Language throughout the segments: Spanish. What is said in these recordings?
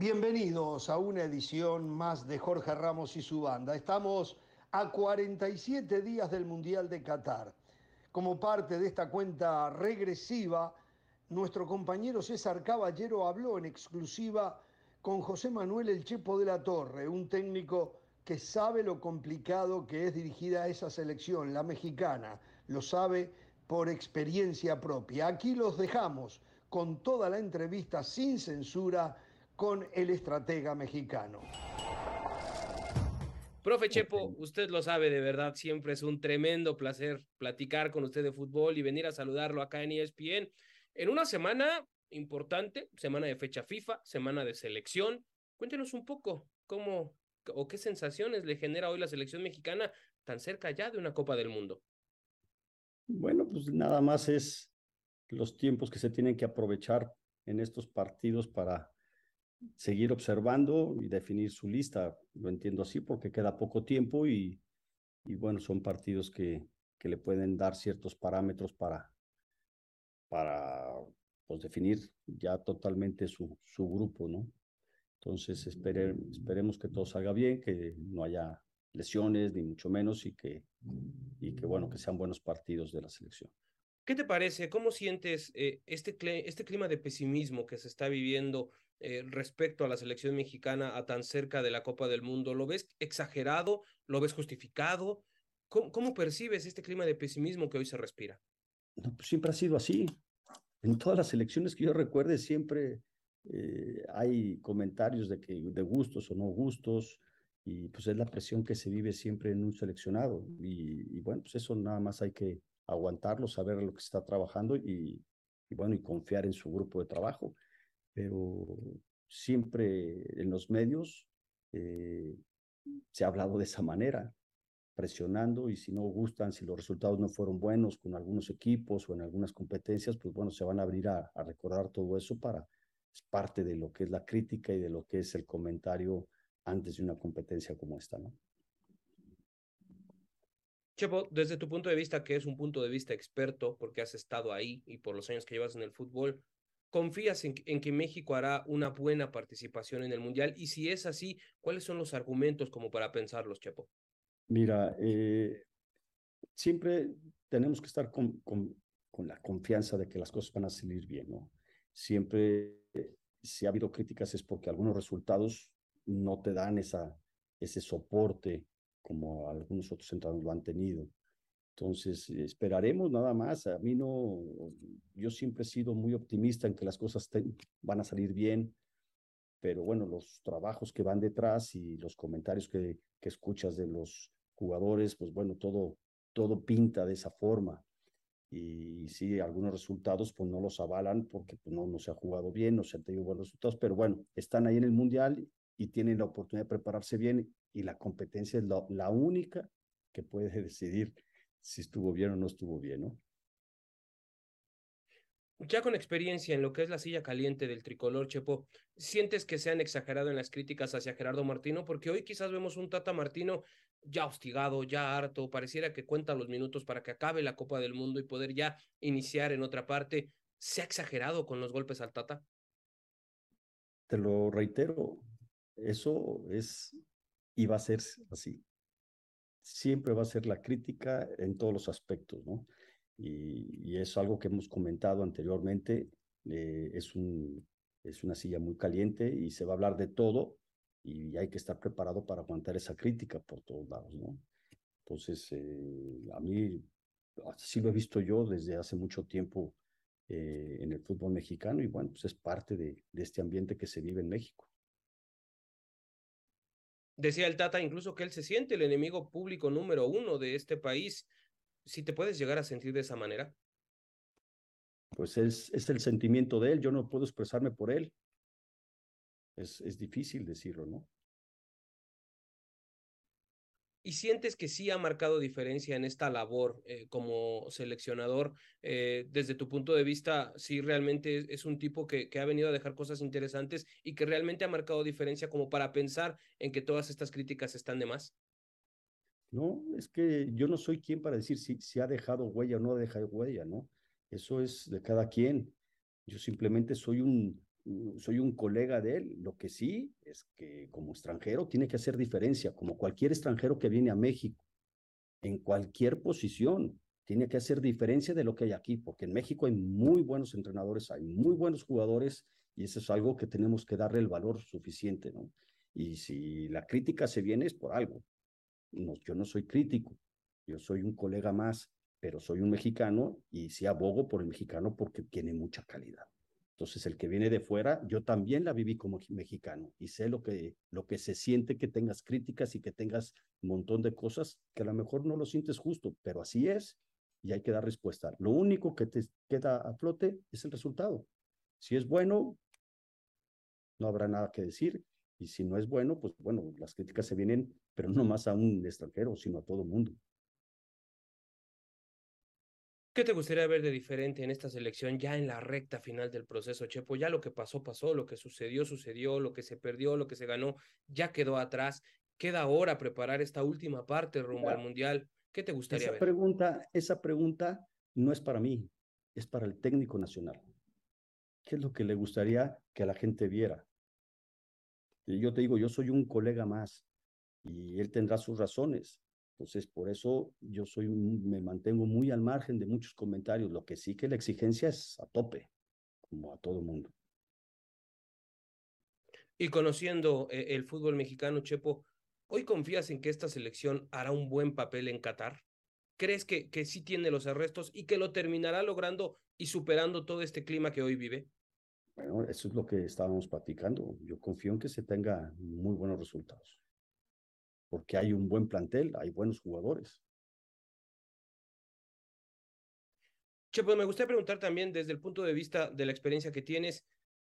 Bienvenidos a una edición más de Jorge Ramos y su banda. Estamos a 47 días del Mundial de Qatar. Como parte de esta cuenta regresiva, nuestro compañero César Caballero habló en exclusiva con José Manuel El Chepo de la Torre, un técnico que sabe lo complicado que es dirigida a esa selección, la mexicana, lo sabe por experiencia propia. Aquí los dejamos con toda la entrevista sin censura con el estratega mexicano. Profe Chepo, usted lo sabe de verdad, siempre es un tremendo placer platicar con usted de fútbol y venir a saludarlo acá en ESPN. En una semana importante, semana de fecha FIFA, semana de selección. Cuéntenos un poco cómo o qué sensaciones le genera hoy la selección mexicana tan cerca ya de una Copa del Mundo. Bueno, pues nada más es los tiempos que se tienen que aprovechar en estos partidos para seguir observando y definir su lista. Lo entiendo así porque queda poco tiempo y, y bueno, son partidos que, que le pueden dar ciertos parámetros para, para pues, definir ya totalmente su, su grupo, ¿no? Entonces esperemos que todo salga bien, que no haya lesiones, ni mucho menos, y que, y que bueno, que sean buenos partidos de la selección. ¿Qué te parece? ¿Cómo sientes eh, este, este clima de pesimismo que se está viviendo eh, respecto a la selección mexicana a tan cerca de la Copa del Mundo? ¿Lo ves exagerado? ¿Lo ves justificado? ¿Cómo, percibes este clima de pesimismo que hoy se respira? No, pues siempre ha sido así. En todas las elecciones que yo recuerde siempre eh, hay comentarios de que de gustos o no gustos y pues es la presión que se vive siempre en un seleccionado y, y bueno pues eso nada más hay que aguantarlo saber lo que está trabajando y bueno y confiar en su grupo de trabajo pero siempre en los medios eh, se ha hablado de esa manera, presionando y si no gustan, si los resultados no fueron buenos con algunos equipos o en algunas competencias, pues bueno, se van a abrir a, recordar todo eso para, es parte de lo que es la crítica y de lo que es el comentario antes de una competencia como esta, ¿no? Chepo, desde tu punto de vista, que es un punto de vista experto, porque has estado ahí y por los años que llevas en el fútbol, ¿Confías en, que México hará una buena participación en el Mundial? Y si es así, ¿cuáles son los argumentos como para pensarlos, Chepo? Mira, eh, siempre tenemos que estar con, con, la confianza de que las cosas van a salir bien, ¿no? Siempre, si ha habido críticas es porque algunos resultados no te dan esa, ese soporte como algunos otros entrenadores lo han tenido. Entonces, esperaremos nada más. A mí no, yo siempre he sido muy optimista en que las cosas van a salir bien, pero bueno, los trabajos que van detrás y los comentarios que, que escuchas de los jugadores, pues bueno, todo, todo pinta de esa forma. Y, sí, algunos resultados pues no los avalan porque pues, no, no se ha jugado bien, no se han tenido buenos resultados, pero bueno, están ahí en el Mundial y tienen la oportunidad de prepararse bien y la competencia es la, la única que puede decidir si estuvo bien o no estuvo bien, ¿no? Ya con experiencia en lo que es la silla caliente del tricolor, Chepo, ¿sientes que se han exagerado en las críticas hacia Gerardo Martino? Porque hoy quizás vemos un Tata Martino ya hostigado, ya harto, pareciera que cuenta los minutos para que acabe la Copa del Mundo y poder ya iniciar en otra parte. ¿Se ha exagerado con los golpes al Tata? Te lo reitero, eso es y va a ser así siempre va a ser la crítica en todos los aspectos, ¿no? Y, es algo que hemos comentado anteriormente, eh, es, un, es una silla muy caliente y se va a hablar de todo y hay que estar preparado para aguantar esa crítica por todos lados, ¿no? Entonces, eh, a mí así lo he visto yo desde hace mucho tiempo eh, en el fútbol mexicano y bueno, pues es parte de este ambiente que se vive en México. Decía el Tata incluso que él se siente el enemigo público número uno de este país. Si te puedes llegar a sentir de esa manera. Pues es, es el sentimiento de él, yo no puedo expresarme por él. Es, es difícil decirlo, ¿no? ¿Y sientes que sí ha marcado diferencia en esta labor eh, como seleccionador? Eh, desde tu punto de vista, sí realmente es, un tipo que, que, ha venido a dejar cosas interesantes y que realmente ha marcado diferencia como para pensar en que todas estas críticas están de más. No, es que yo no soy quien para decir si, si ha dejado huella o no ha dejado huella, ¿no? Eso es de cada quien. Yo simplemente soy un, soy un colega de él. Lo que sí es que como extranjero tiene que hacer diferencia, como cualquier extranjero que viene a México, en cualquier posición, tiene que hacer diferencia de lo que hay aquí, porque en México hay muy buenos entrenadores, hay muy buenos jugadores, y eso es algo que tenemos que darle el valor suficiente, ¿no? Y si la crítica se viene es por algo. No, yo no soy crítico, yo soy un colega más, pero soy un mexicano y sí abogo por el mexicano porque tiene mucha calidad. Entonces, el que viene de fuera, yo también la viví como mexicano y sé lo que, lo que se siente que tengas críticas y que tengas un montón de cosas que a lo mejor no lo sientes justo, pero así es y hay que dar respuesta. Lo único que te queda a flote es el resultado. Si es bueno, no habrá nada que decir. Y si no es bueno, pues bueno, las críticas se vienen, pero no más a un extranjero, sino a todo el mundo. ¿Qué te gustaría ver de diferente en esta selección ya en la recta final del proceso, Chepo? Ya lo que pasó, pasó, lo que sucedió, sucedió, lo que se perdió, lo que se ganó, ya quedó atrás. Queda ahora preparar esta última parte rumbo al Mundial. ¿Qué te gustaría esa ver? Pregunta, esa pregunta no es para mí, es para el técnico nacional. ¿Qué es lo que le gustaría que la gente viera? Yo te digo, yo soy un colega más y él tendrá sus razones. Entonces, por eso yo soy me mantengo muy al margen de muchos comentarios. Lo que sí que la exigencia es a tope, como a todo mundo. Y conociendo eh, el fútbol mexicano, Chepo, ¿hoy confías en que esta selección hará un buen papel en Qatar? ¿Crees que, que sí tiene los arrestos y que lo terminará logrando y superando todo este clima que hoy vive? Bueno, eso es lo que estábamos platicando. Yo confío en que se tenga muy buenos resultados porque hay un buen plantel, hay buenos jugadores. Che, pues me gustaría preguntar también desde el punto de vista de la experiencia que tienes,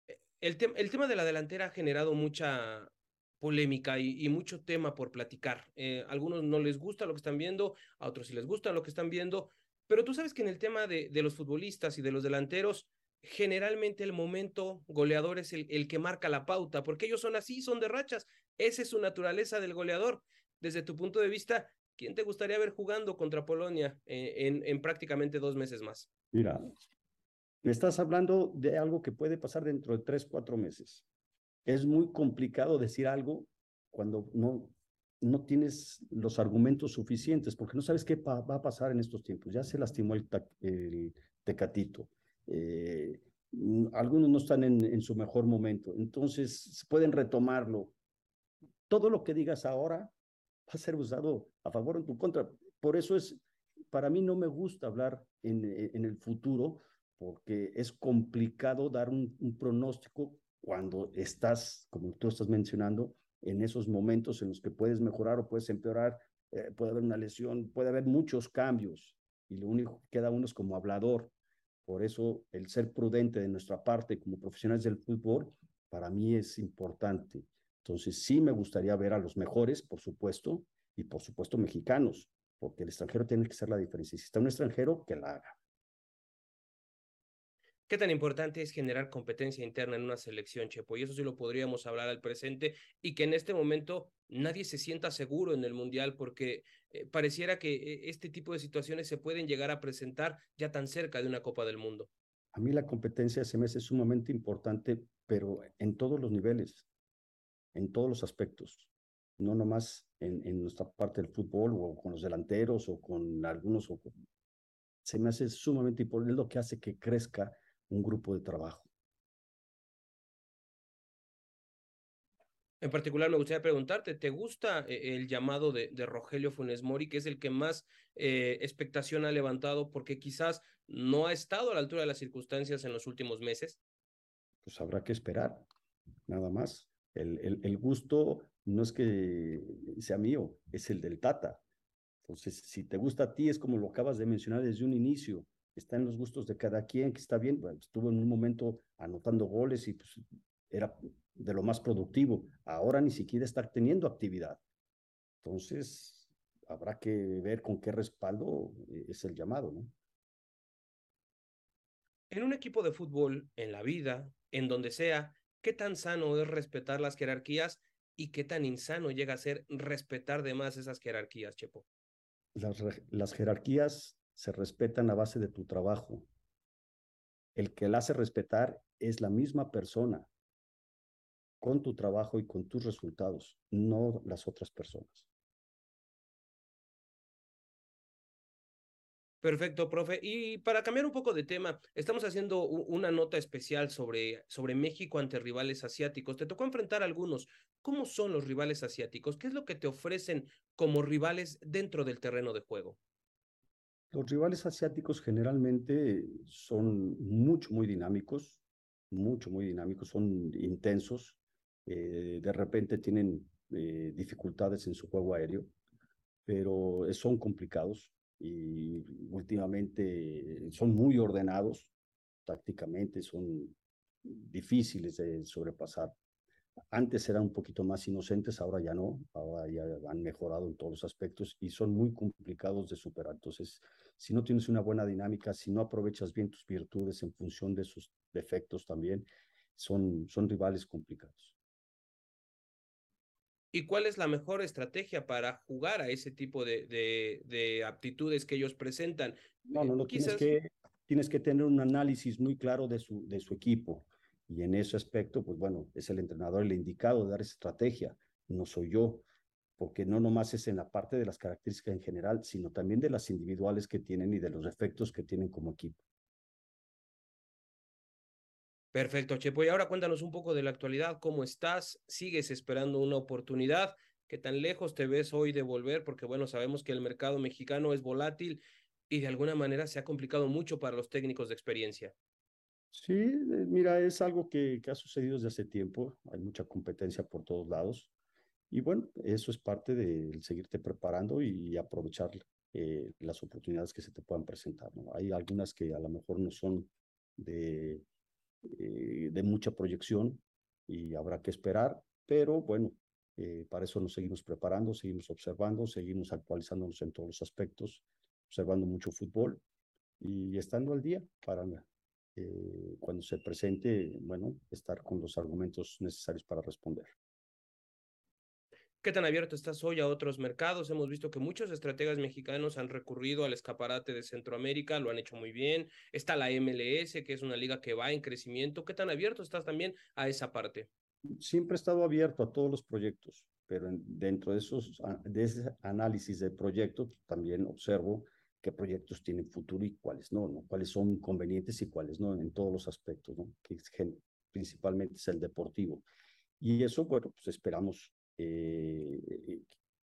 eh, el, tema de la delantera ha generado mucha polémica y, mucho tema por platicar. Eh, a algunos no les gusta lo que están viendo, a otros sí les gusta lo que están viendo, pero tú sabes que en el tema de, de los futbolistas y de los delanteros, generalmente el momento goleador es el, el, que marca la pauta, porque ellos son así, son de rachas. Esa es su naturaleza del goleador. Desde tu punto de vista, ¿quién te gustaría ver jugando contra Polonia eh, en, en, prácticamente dos meses más? Mira, me estás hablando de algo que puede pasar dentro de tres, cuatro meses. Es muy complicado decir algo cuando no, no tienes los argumentos suficientes, porque no sabes qué va a pasar en estos tiempos. Ya se lastimó el, el tecatito. Eh, algunos no están en, en, su mejor momento, entonces pueden retomarlo todo lo que digas ahora va a ser usado a favor o en tu contra. Por eso es, para mí no me gusta hablar en, en el futuro porque es complicado dar un, un, pronóstico cuando estás, como tú estás mencionando, en esos momentos en los que puedes mejorar o puedes empeorar, eh, puede haber una lesión, puede haber muchos cambios y lo único que queda uno es como hablador. Por eso el ser prudente de nuestra parte como profesionales del fútbol para mí es importante. Entonces, sí me gustaría ver a los mejores, por supuesto, y por supuesto mexicanos, porque el extranjero tiene que ser la diferencia. Si está un extranjero, que la haga. ¿Qué tan importante es generar competencia interna en una selección, Chepo? Y eso sí lo podríamos hablar al presente y que en este momento nadie se sienta seguro en el Mundial porque eh, pareciera que eh, este tipo de situaciones se pueden llegar a presentar ya tan cerca de una Copa del Mundo. A mí la competencia se me hace sumamente importante, pero en todos los niveles en todos los aspectos, no nomás en, en nuestra parte del fútbol o con los delanteros o con algunos. O se me hace sumamente importante, es lo que hace que crezca un grupo de trabajo. En particular, me gustaría preguntarte, ¿te gusta eh, el llamado de, de Rogelio Funes Mori, que es el que más eh, expectación ha levantado porque quizás no ha estado a la altura de las circunstancias en los últimos meses? Pues habrá que esperar, nada más. El, el, el, gusto no es que sea mío, es el del Tata. Entonces, si te gusta a ti, es como lo acabas de mencionar desde un inicio, está en los gustos de cada quien, que está bien, estuvo en un momento anotando goles y pues era de lo más productivo. Ahora ni siquiera está teniendo actividad. Entonces, habrá que ver con qué respaldo eh, es el llamado, ¿no? En un equipo de fútbol, en la vida, en donde sea, ¿Qué tan sano es respetar las jerarquías y qué tan insano llega a ser respetar de más esas jerarquías, Chepo? Las, las jerarquías se respetan a base de tu trabajo. El que la hace respetar es la misma persona con tu trabajo y con tus resultados, no las otras personas. Perfecto, profe. Y para cambiar un poco de tema, estamos haciendo una nota especial sobre, sobre México ante rivales asiáticos. Te tocó enfrentar a algunos. ¿Cómo son los rivales asiáticos? ¿Qué es lo que te ofrecen como rivales dentro del terreno de juego? Los rivales asiáticos generalmente son mucho, muy dinámicos, mucho, muy dinámicos, son intensos, eh, de repente tienen eh, dificultades en su juego aéreo, pero son complicados y últimamente son muy ordenados tácticamente, son difíciles de sobrepasar. Antes eran un poquito más inocentes, ahora ya no, ahora ya han mejorado en todos los aspectos y son muy complicados de superar. Entonces, si no tienes una buena dinámica, si no aprovechas bien tus virtudes en función de sus defectos también, son, son rivales complicados. ¿Y cuál es la mejor estrategia para jugar a ese tipo de, de, aptitudes que ellos presentan? No, no, no, tienes, que, tienes que tener un análisis muy claro de su, de su equipo. Y en ese aspecto, pues bueno, es el entrenador el indicado de dar estrategia, no soy yo, porque no nomás es en la parte de las características en general, sino también de las individuales que tienen y de los efectos que tienen como equipo. Perfecto, Chepo. Y ahora cuéntanos un poco de la actualidad, ¿cómo estás? ¿Sigues esperando una oportunidad? ¿Qué tan lejos te ves hoy de volver? Porque bueno, sabemos que el mercado mexicano es volátil y de alguna manera se ha complicado mucho para los técnicos de experiencia. Sí, eh, mira, es algo que, ha sucedido desde hace tiempo. Hay mucha competencia por todos lados. Y bueno, eso es parte de seguirte preparando y aprovechar eh, las oportunidades que se te puedan presentar. Hay algunas que a lo mejor no son de eh, de mucha proyección y habrá que esperar, pero bueno, eh, para eso nos seguimos preparando, seguimos observando, seguimos actualizándonos en todos los aspectos, observando mucho fútbol y estando al día para eh, cuando se presente, bueno, estar con los argumentos necesarios para responder. ¿Qué tan abierto estás hoy a otros mercados? Hemos visto que muchos estrategas mexicanos han recurrido al escaparate de Centroamérica, lo han hecho muy bien. Está la MLS, que es una liga que va en crecimiento. ¿Qué tan abierto estás también a esa parte? Siempre he estado abierto a todos los proyectos, pero dentro de, esos, de ese análisis de proyectos también observo qué proyectos tienen futuro y cuáles no, cuáles son convenientes y cuáles no, en todos los aspectos, principalmente es el deportivo. Y eso, bueno, pues esperamos eh,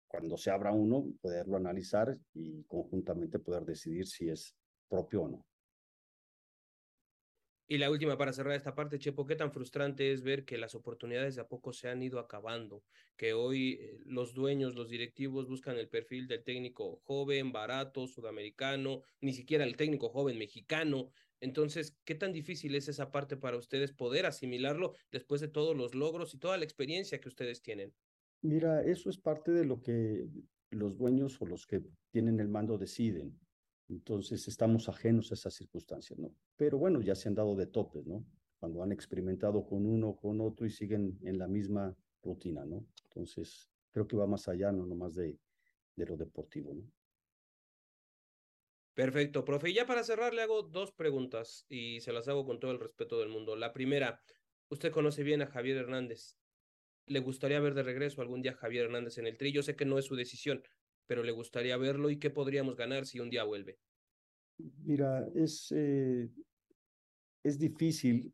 cuando se abra uno, poderlo analizar y conjuntamente poder decidir si es propio o no. Y la última para cerrar esta parte, Chepo, ¿qué tan frustrante es ver que las oportunidades de a poco se han ido acabando? Que hoy eh, los dueños, los directivos buscan el perfil del técnico joven, barato, sudamericano, ni siquiera el técnico joven mexicano. Entonces, ¿qué tan difícil es esa parte para ustedes poder asimilarlo después de todos los logros y toda la experiencia que ustedes tienen? Mira, eso es parte de lo que los dueños o los que tienen el mando deciden. Entonces estamos ajenos a esas circunstancias, ¿no? Pero bueno, ya se han dado de topes, ¿no? Cuando han experimentado con uno o con otro y siguen en la misma rutina, ¿no? Entonces, creo que va más allá, no nomás de, de lo deportivo, ¿no? Perfecto, profe. Y ya para cerrar le hago dos preguntas y se las hago con todo el respeto del mundo. La primera, usted conoce bien a Javier Hernández le gustaría ver de regreso algún día Javier Hernández en el tri. Sé que no es su decisión, pero le gustaría verlo y qué podríamos ganar si un día vuelve. Mira, es, eh, es difícil,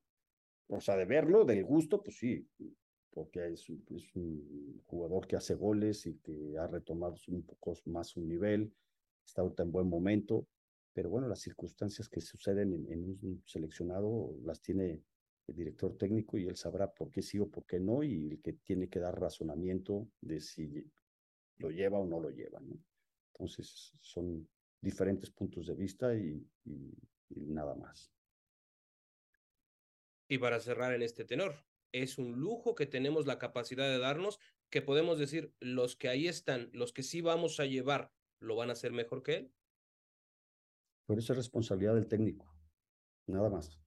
o sea, de verlo, del gusto, pues sí, porque es, un jugador que hace goles y que ha retomado un poco más su nivel, está ahorita en buen momento, pero bueno, las circunstancias que suceden en, en un seleccionado las tiene el director técnico y él sabrá por qué sí o por qué no y el que tiene que dar razonamiento de si lo lleva o no lo lleva. ¿no? Entonces son diferentes puntos de vista y, y, nada más. Y para cerrar en este tenor, es un lujo que tenemos la capacidad de darnos, que podemos decir, los que ahí están, los que sí vamos a llevar, ¿lo van a hacer mejor que él? Por eso es responsabilidad del técnico, nada más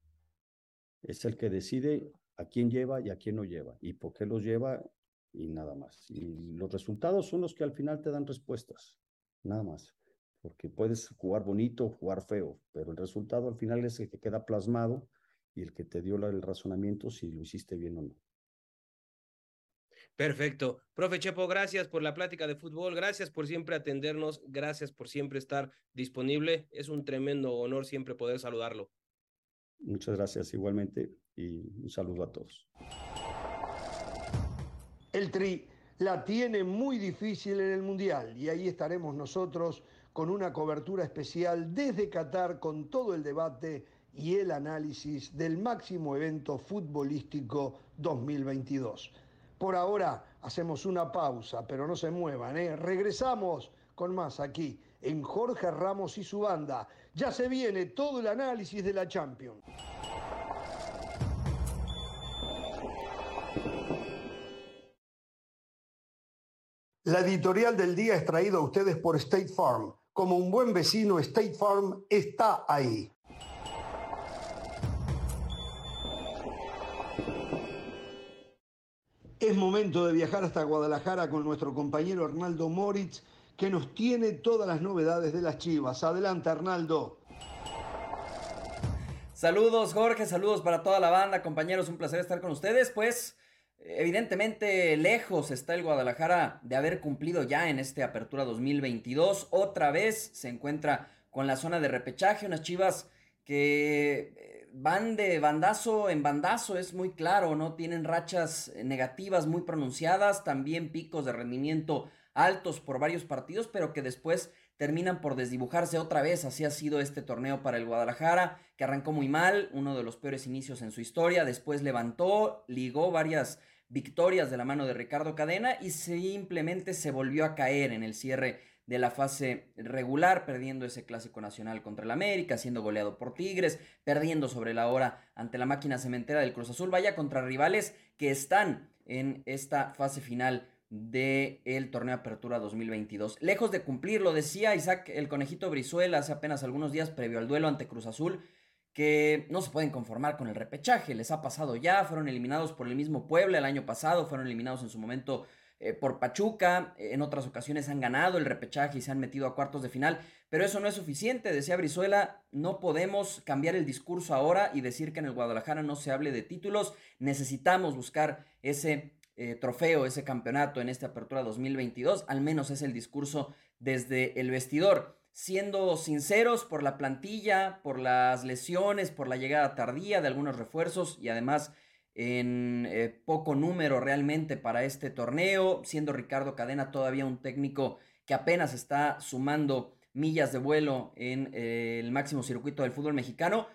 es el que decide a quién lleva y a quién no lleva, y por qué los lleva y nada más. Y los resultados son los que al final te dan respuestas, nada más. porque puedes jugar bonito jugar feo, pero el resultado al final es el que queda plasmado y el que te dio el razonamiento si lo hiciste bien o no. Perfecto. Profe Chepo, gracias por la plática de fútbol, gracias por siempre atendernos, gracias por siempre estar disponible. Es un tremendo honor siempre poder saludarlo. Muchas gracias igualmente y un saludo a todos. El Tri la tiene muy difícil en el Mundial y ahí estaremos nosotros con una cobertura especial desde Qatar con todo el debate y el análisis del máximo evento futbolístico 2022. Por ahora hacemos una pausa, pero no se muevan, ¿eh? regresamos con más aquí en Jorge Ramos y su banda. Ya se viene todo el análisis de la Champions. La editorial del día es traída a ustedes por State Farm. Como un buen vecino, State Farm está ahí. Es momento de viajar hasta Guadalajara con nuestro compañero Arnaldo Moritz, que nos tiene todas las novedades de las Chivas. Adelante, Arnaldo. Saludos, Jorge, saludos para toda la banda, compañeros, un placer estar con ustedes. Pues Evidentemente, lejos está el Guadalajara de haber cumplido ya en este Apertura 2022. Otra vez se encuentra con la zona de repechaje, unas chivas que eh, van de bandazo en bandazo, es muy claro, ¿no? Tienen rachas negativas muy pronunciadas, también picos de rendimiento altos por varios partidos, pero que después terminan por desdibujarse otra vez. Así ha sido este torneo para el Guadalajara, que arrancó muy mal, uno de los peores inicios en su historia, después levantó, ligó varias victorias de la mano de Ricardo Cadena y simplemente se volvió a caer en el cierre de la fase regular, perdiendo ese clásico nacional contra el América, siendo goleado por Tigres, perdiendo sobre la hora ante la máquina cementera del Cruz Azul, vaya contra rivales que están en esta fase final del el torneo Apertura 2022. Lejos de cumplir, lo decía Isaac el conejito Brizuela hace apenas algunos días previo al duelo ante Cruz Azul, que no se pueden conformar con el repechaje, les ha pasado ya, fueron eliminados por el mismo Puebla el año pasado, fueron eliminados en su momento eh, por Pachuca, en otras ocasiones han ganado el repechaje y se han metido a cuartos de final, pero eso no es suficiente, decía Brizuela, no podemos cambiar el discurso ahora y decir que en el Guadalajara no se hable de títulos, necesitamos buscar ese eh, trofeo, ese campeonato en esta apertura 2022, al menos es el discurso desde el vestidor siendo sinceros por la plantilla, por las lesiones, por la llegada tardía de algunos refuerzos y además en eh, poco número realmente para este torneo, siendo Ricardo Cadena todavía un técnico que apenas está sumando millas de vuelo en eh, el máximo circuito del fútbol mexicano.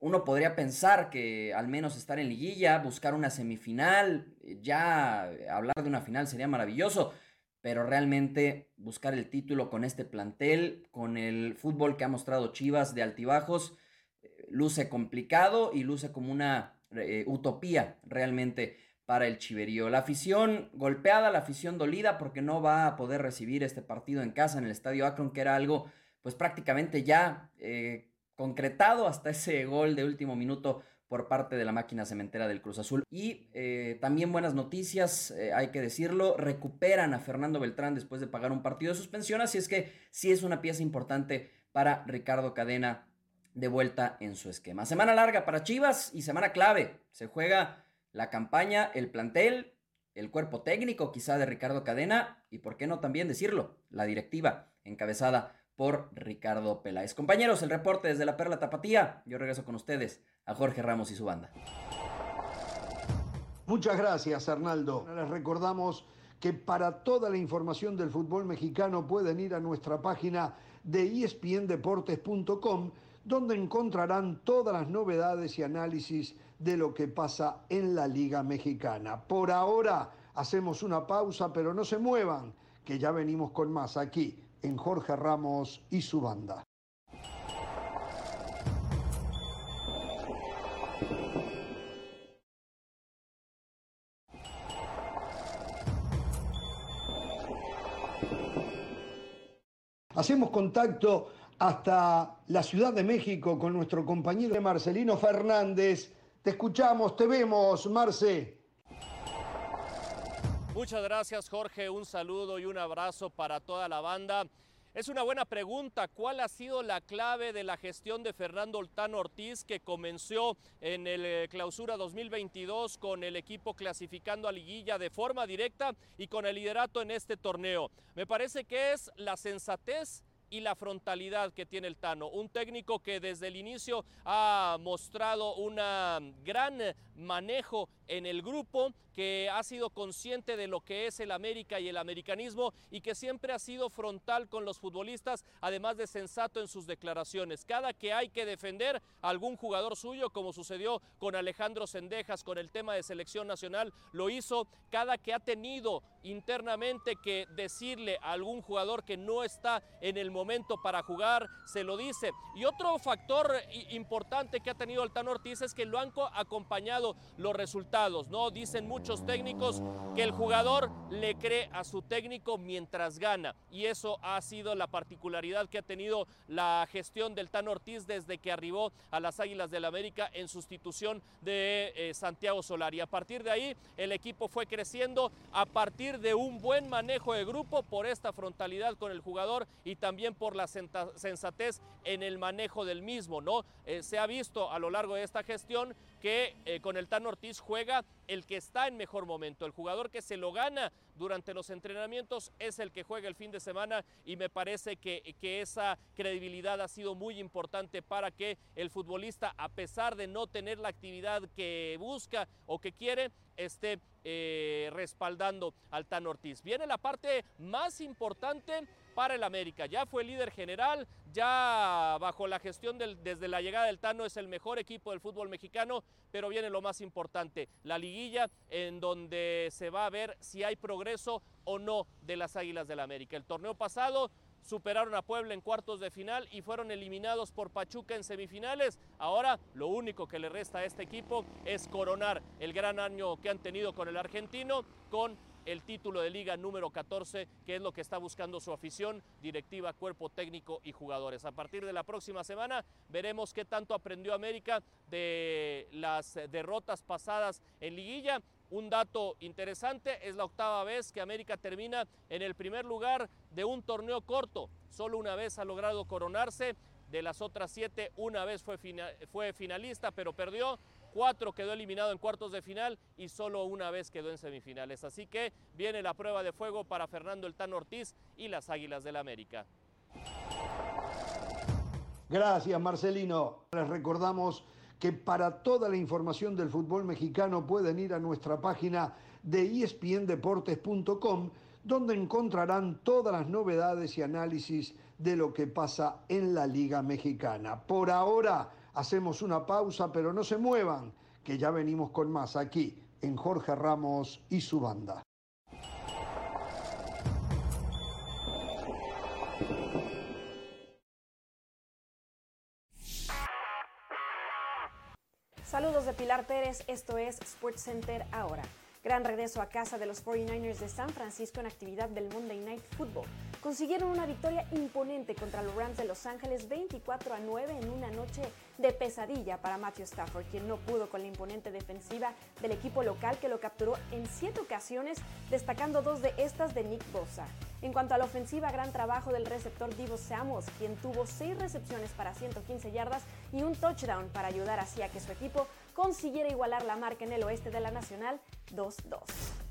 Uno podría pensar que al menos estar en liguilla, buscar una semifinal, ya hablar de una final sería maravilloso, pero realmente buscar el título con este plantel, con el fútbol que ha mostrado Chivas de altibajos, eh, luce complicado y luce como una eh, utopía realmente para el Chiverío. La afición golpeada, la afición dolida porque no va a poder recibir este partido en casa en el Estadio Akron, que era algo pues prácticamente ya eh, concretado hasta ese gol de último minuto por parte de la máquina cementera del Cruz Azul. Y eh, también buenas noticias, eh, hay que decirlo, recuperan a Fernando Beltrán después de pagar un partido de suspensión, así es que sí es una pieza importante para Ricardo Cadena de vuelta en su esquema. Semana larga para Chivas y semana clave. Se juega la campaña, el plantel, el cuerpo técnico quizá de Ricardo Cadena y, por qué no también decirlo, la directiva encabezada por Ricardo Peláez. Compañeros, el reporte desde la Perla Tapatía. Yo regreso con ustedes a Jorge Ramos y su banda. Muchas gracias, Arnaldo. Les recordamos que para toda la información del fútbol mexicano pueden ir a nuestra página de espndeportes.com, donde encontrarán todas las novedades y análisis de lo que pasa en la Liga Mexicana. Por ahora hacemos una pausa, pero no se muevan, que ya venimos con más aquí en Jorge Ramos y su banda. Hacemos contacto hasta la Ciudad de México con nuestro compañero Marcelino Fernández. Te escuchamos, te vemos, Marce. Muchas gracias Jorge, un saludo y un abrazo para toda la banda. Es una buena pregunta. ¿Cuál ha sido la clave de la gestión de Fernando Oltano Ortiz que comenzó en el eh, clausura 2022 con el equipo clasificando a liguilla de forma directa y con el liderato en este torneo? Me parece que es la sensatez y la frontalidad que tiene el Tano. Un técnico que desde el inicio ha mostrado un gran manejo en el grupo, que ha sido consciente de lo que es el América y el americanismo y que siempre ha sido frontal con los futbolistas, además de sensato en sus declaraciones. Cada que hay que defender a algún jugador suyo, como sucedió con Alejandro Sendejas, con el tema de selección nacional, lo hizo cada que ha tenido internamente que decirle a algún jugador que no está en el momento para jugar, se lo dice. Y otro factor importante que ha tenido el Ortiz es que lo han acompañado los resultados, ¿no? Dicen muchos técnicos que el jugador le cree a su técnico mientras gana y eso ha sido la particularidad que ha tenido la gestión del Tan Ortiz desde que arribó a las Águilas del la América en sustitución de eh, Santiago Solari. A partir de ahí el equipo fue creciendo a partir de un buen manejo de grupo por esta frontalidad con el jugador y también por la sensatez en el manejo del mismo, ¿no? Eh, se ha visto a lo largo de esta gestión que eh, con el Tan Ortiz juega el que está en mejor momento, el jugador que se lo gana durante los entrenamientos es el que juega el fin de semana y me parece que, que esa credibilidad ha sido muy importante para que el futbolista, a pesar de no tener la actividad que busca o que quiere, esté eh, respaldando al Tan Ortiz. Viene la parte más importante para el América. Ya fue líder general, ya bajo la gestión del, desde la llegada del Tano es el mejor equipo del fútbol mexicano, pero viene lo más importante, la liguilla en donde se va a ver si hay progreso o no de las Águilas del América. El torneo pasado superaron a Puebla en cuartos de final y fueron eliminados por Pachuca en semifinales. Ahora lo único que le resta a este equipo es coronar el gran año que han tenido con el argentino, con el título de liga número 14, que es lo que está buscando su afición, directiva, cuerpo técnico y jugadores. A partir de la próxima semana veremos qué tanto aprendió América de las derrotas pasadas en liguilla. Un dato interesante, es la octava vez que América termina en el primer lugar de un torneo corto. Solo una vez ha logrado coronarse. De las otras siete, una vez fue, fue finalista, pero perdió cuatro quedó eliminado en cuartos de final y solo una vez quedó en semifinales. Así que viene la prueba de fuego para Fernando El Tan Ortiz y las Águilas del la América. Gracias, Marcelino. Les recordamos que para toda la información del fútbol mexicano pueden ir a nuestra página de espndeportes.com, donde encontrarán todas las novedades y análisis de lo que pasa en la Liga Mexicana. Por ahora, Hacemos una pausa, pero no se muevan, que ya venimos con más aquí en Jorge Ramos y su banda. Saludos de Pilar Pérez, esto es Sports Center ahora. Gran regreso a casa de los 49ers de San Francisco en actividad del Monday Night Football. Consiguieron una victoria imponente contra los Rams de Los Ángeles 24 a 9 en una noche de pesadilla para Matthew Stafford, quien no pudo con la imponente defensiva del equipo local que lo capturó en siete ocasiones, destacando dos de estas de Nick Bosa. En cuanto a la ofensiva, gran trabajo del receptor Divo Samuels, quien tuvo seis recepciones para 115 yardas y un touchdown para ayudar así a que su equipo consiguiera igualar la marca en el oeste de la Nacional 2-2.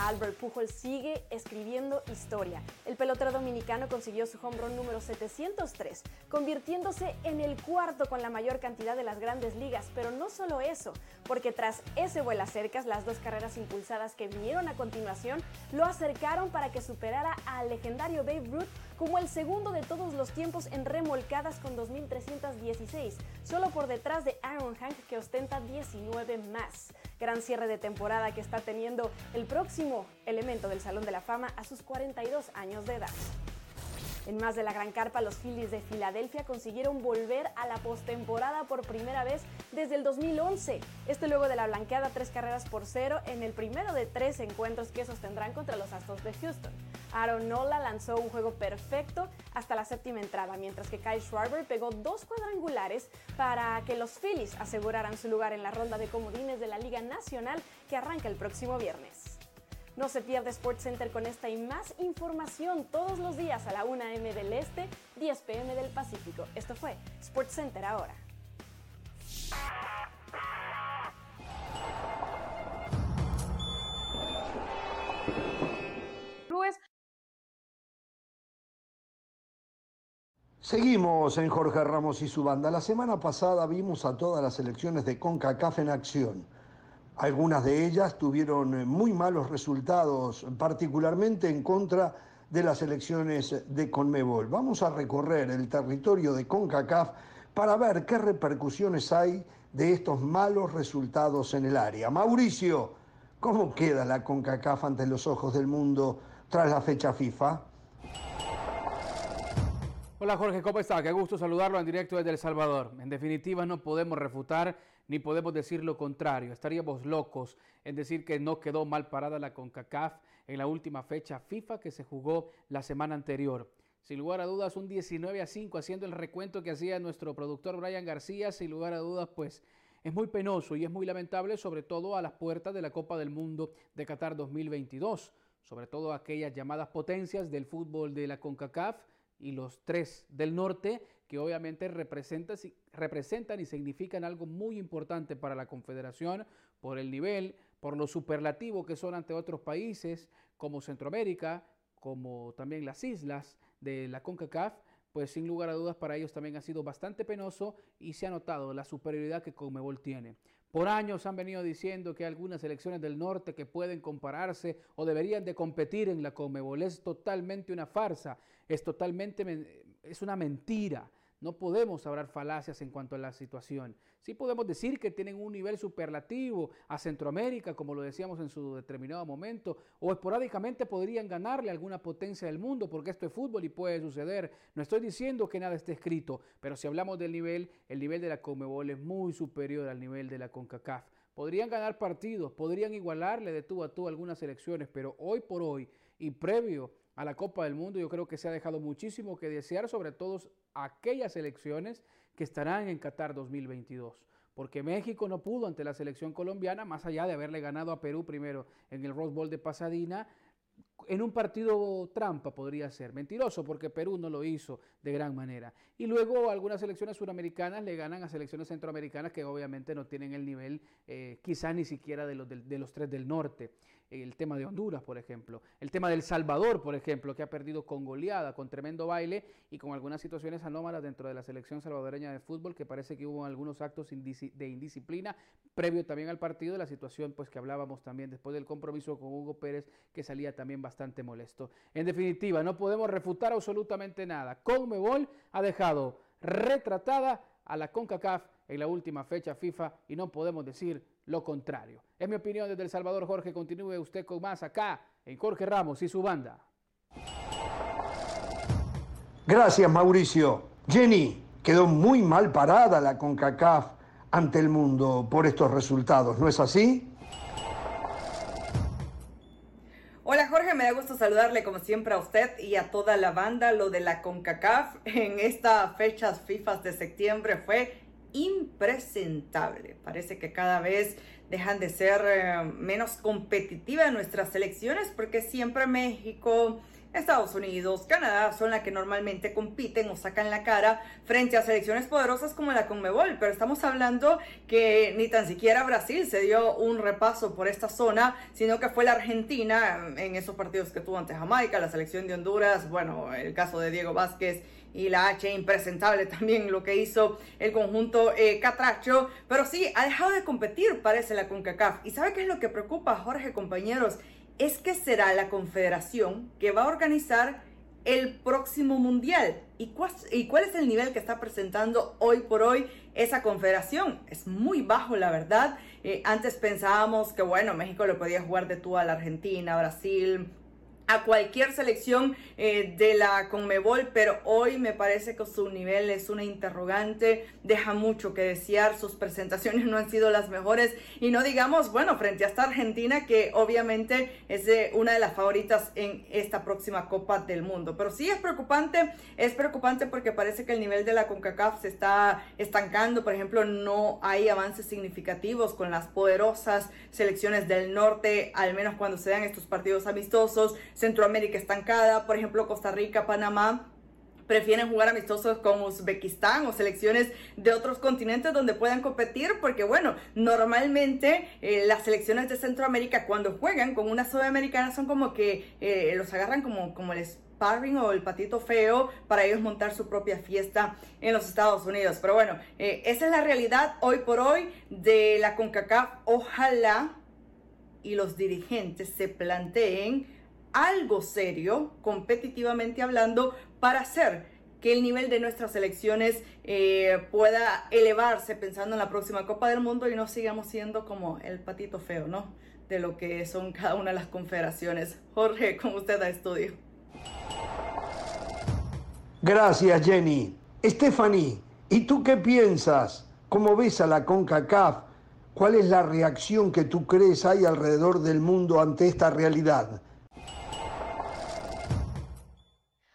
Albert Pujol sigue escribiendo historia. El pelotero dominicano consiguió su home run número 703, convirtiéndose en el cuarto con la mayor cantidad de las grandes ligas. Pero no solo eso, porque tras ese vuelo cercas, las dos carreras impulsadas que vinieron a continuación lo acercaron para que superara al legendario Babe Ruth como el segundo de todos los tiempos en remolcadas con 2.316, solo por detrás de Aaron Hank que ostenta 19 más gran cierre de temporada que está teniendo el próximo elemento del Salón de la Fama a sus 42 años de edad. En más de la gran carpa, los Phillies de Filadelfia consiguieron volver a la postemporada por primera vez desde el 2011. Este luego de la blanqueada tres carreras por cero en el primero de tres encuentros que sostendrán contra los Astros de Houston. Aaron Nola lanzó un juego perfecto hasta la séptima entrada, mientras que Kyle Schwarber pegó dos cuadrangulares para que los Phillies aseguraran su lugar en la ronda de comodines de la Liga Nacional que arranca el próximo viernes. No se pierda SportsCenter con esta y más información todos los días a la 1 m del Este, 10 pm del Pacífico. Esto fue SportsCenter ahora. Seguimos en Jorge Ramos y su banda. La semana pasada vimos a todas las elecciones de CONCACAF en acción. Algunas de ellas tuvieron muy malos resultados, particularmente en contra de las elecciones de CONMEBOL. Vamos a recorrer el territorio de CONCACAF para ver qué repercusiones hay de estos malos resultados en el área. Mauricio, ¿cómo queda la CONCACAF ante los ojos del mundo tras la fecha FIFA? Hola Jorge, ¿cómo está? Qué gusto saludarlo en directo desde El Salvador. En definitiva, no podemos refutar ni podemos decir lo contrario. Estaríamos locos en decir que no quedó mal parada la CONCACAF en la última fecha FIFA que se jugó la semana anterior. Sin lugar a dudas, un 19 a 5 haciendo el recuento que hacía nuestro productor Brian García. Sin lugar a dudas, pues es muy penoso y es muy lamentable, sobre todo a las puertas de la Copa del Mundo de Qatar 2022. Sobre todo aquellas llamadas potencias del fútbol de la CONCACAF y los tres del norte, que obviamente representan, y significan algo muy importante para la Confederación por el nivel, por lo superlativo que son ante otros países como Centroamérica, como también las islas de la CONCACAF, pues sin lugar a dudas para ellos también ha sido bastante penoso y se ha notado la superioridad que Conmebol tiene. Por años han venido diciendo que hay algunas selecciones del norte que pueden compararse o deberían de competir en la Conmebol. Es totalmente una farsa, es totalmente es una mentira. No podemos hablar falacias en cuanto a la situación. Sí podemos decir que tienen un nivel superlativo a Centroamérica, como lo decíamos en su determinado momento, o esporádicamente podrían ganarle alguna potencia del mundo, porque esto es fútbol y puede suceder. No estoy diciendo que nada esté escrito, pero si hablamos del nivel, el nivel de la Conmebol es muy superior al nivel de la CONCACAF. Podrían ganar partidos, podrían igualarle de tú a tú algunas selecciones, pero hoy por hoy y previo a la Copa del Mundo, yo creo que se ha dejado muchísimo que desear, sobre todo aquellas elecciones que estarán en Qatar 2022. Porque México no pudo ante la selección colombiana, más allá de haberle ganado a Perú primero en el Rose Bowl de Pasadena, en un partido trampa podría ser. Mentiroso porque Perú no lo hizo de gran manera. Y luego algunas selecciones suramericanas le ganan a selecciones centroamericanas que obviamente no tienen el nivel eh, quizá ni siquiera de los, de los tres del norte el tema de Honduras, por ejemplo, el tema del Salvador, por ejemplo, que ha perdido con goleada, con tremendo baile y con algunas situaciones anómalas dentro de la selección salvadoreña de fútbol, que parece que hubo algunos actos de indisciplina, previo también al partido, la situación pues que hablábamos también después del compromiso con Hugo Pérez, que salía también bastante molesto. En definitiva, no podemos refutar absolutamente nada. Conmebol ha dejado retratada a la CONCACAF en la última fecha FIFA y no podemos decir lo contrario. Es mi opinión desde El Salvador, Jorge. Continúe usted con más acá en Jorge Ramos y su banda. Gracias, Mauricio. Jenny, quedó muy mal parada la CONCACAF ante el mundo por estos resultados, ¿no es así? Hola Jorge, me da gusto saludarle como siempre a usted y a toda la banda. Lo de la CONCACAF en estas fechas FIFA de septiembre fue impresentable. Parece que cada vez dejan de ser eh, menos competitivas nuestras selecciones porque siempre México, Estados Unidos, Canadá son las que normalmente compiten o sacan la cara frente a selecciones poderosas como la Conmebol, pero estamos hablando que ni tan siquiera Brasil se dio un repaso por esta zona, sino que fue la Argentina en esos partidos que tuvo ante Jamaica, la selección de Honduras, bueno, el caso de Diego Vázquez y la H impresentable también lo que hizo el conjunto eh, Catracho, pero sí, ha dejado de competir, parece la CONCACAF. ¿Y sabe qué es lo que preocupa, Jorge, compañeros? Es que será la confederación que va a organizar el próximo mundial. ¿Y cuál, ¿Y cuál es el nivel que está presentando hoy por hoy esa confederación? Es muy bajo, la verdad. Eh, antes pensábamos que, bueno, México le podía jugar de tú a la Argentina, Brasil, a cualquier selección eh, de la Conmebol, pero hoy me parece que su nivel es una interrogante, deja mucho que desear, sus presentaciones no han sido las mejores. Y no digamos, bueno, frente a esta Argentina que obviamente es una de las favoritas en esta próxima Copa del Mundo, pero sí es preocupante, es preocupante porque parece que el nivel de la CONCACAF se está estancando, por ejemplo, no hay avances significativos con las poderosas selecciones del norte, al menos cuando se dan estos partidos amistosos, Centroamérica estancada, por ejemplo Costa Rica, Panamá, prefieren jugar amistosos con Uzbekistán o selecciones de otros continentes donde puedan competir, porque bueno, normalmente eh, las selecciones de Centroamérica cuando juegan con una sudamericana son como que eh, los agarran como, como el sparring o el patito feo para ellos montar su propia fiesta en los Estados Unidos. Pero bueno, eh, esa es la realidad hoy por hoy de la CONCACAF. Ojalá y los dirigentes se planteen algo serio, competitivamente hablando, para hacer que el nivel de nuestras selecciones eh, pueda elevarse pensando en la próxima Copa del Mundo y no sigamos siendo como el patito feo, ¿no? De lo que son cada una de las confederaciones. Jorge, con usted a estudio. Gracias, Jenny. Stephanie, ¿y tú qué piensas? ¿Cómo ves a la CONCACAF? ¿Cuál es la reacción que tú crees hay alrededor del mundo ante esta realidad?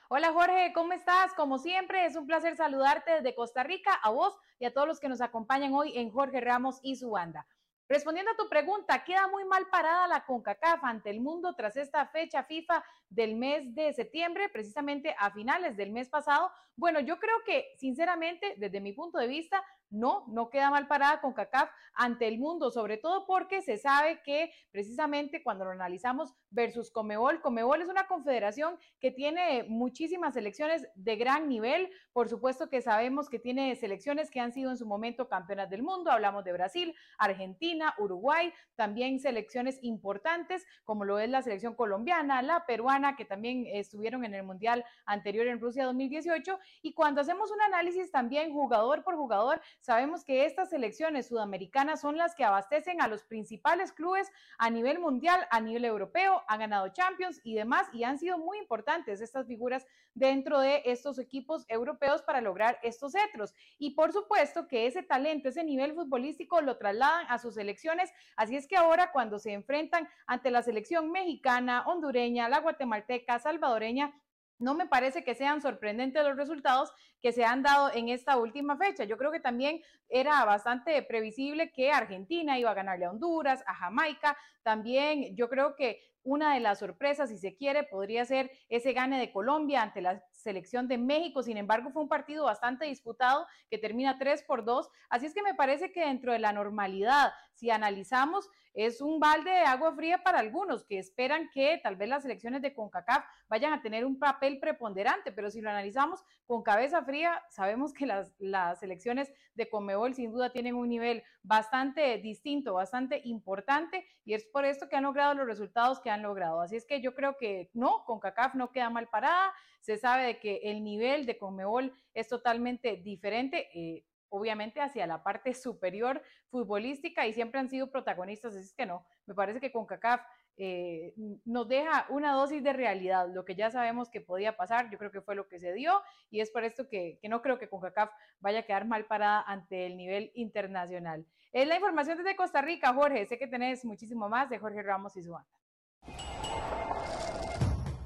Hola Jorge, ¿cómo estás? Como siempre, es un placer saludarte desde Costa Rica, a vos y a todos los que nos acompañan hoy en Jorge Ramos y su banda. Respondiendo a tu pregunta, queda muy mal parada la CONCACAF ante el mundo tras esta fecha FIFA del mes de septiembre, precisamente a finales del mes pasado. Bueno, yo creo que sinceramente, desde mi punto de vista, no, no queda mal parada con CACAF ante el mundo, sobre todo porque se sabe que precisamente cuando lo analizamos versus Comebol, Comebol es una confederación que tiene muchísimas selecciones de gran nivel, por supuesto que sabemos que tiene selecciones que han sido en su momento campeonas del mundo, hablamos de Brasil, Argentina, Uruguay, también selecciones importantes como lo es la selección colombiana, la peruana, que también estuvieron en el Mundial anterior en Rusia 2018, y cuando hacemos un análisis también jugador por jugador, Sabemos que estas selecciones sudamericanas son las que abastecen a los principales clubes a nivel mundial, a nivel europeo, han ganado Champions y demás, y han sido muy importantes estas figuras dentro de estos equipos europeos para lograr estos cetros. Y por supuesto que ese talento, ese nivel futbolístico lo trasladan a sus selecciones, así es que ahora cuando se enfrentan ante la selección mexicana, hondureña, la guatemalteca, salvadoreña, no me parece que sean sorprendentes los resultados que se han dado en esta última fecha. Yo creo que también era bastante previsible que Argentina iba a ganarle a Honduras, a Jamaica. También yo creo que una de las sorpresas, si se quiere, podría ser ese gane de Colombia ante la selección de México. Sin embargo, fue un partido bastante disputado que termina 3 por 2. Así es que me parece que dentro de la normalidad, si analizamos, es un balde de agua fría para algunos que esperan que tal vez las elecciones de CONCACAF vayan a tener un papel preponderante, pero si lo analizamos con cabeza fría, sabemos que las, las elecciones de Conmebol sin duda tienen un nivel bastante distinto, bastante importante, y es por esto que han logrado los resultados que han logrado. Así es que yo creo que no, CONCACAF no queda mal parada, se sabe de que el nivel de Conmebol es totalmente diferente. Eh, obviamente hacia la parte superior futbolística y siempre han sido protagonistas, así es que no, me parece que con CACAF eh, nos deja una dosis de realidad, lo que ya sabemos que podía pasar, yo creo que fue lo que se dio y es por esto que, no creo que CONCACAF vaya a quedar mal parada ante el nivel internacional. Es la información desde Costa Rica, Jorge, sé que tenés muchísimo más de Jorge Ramos y su banda.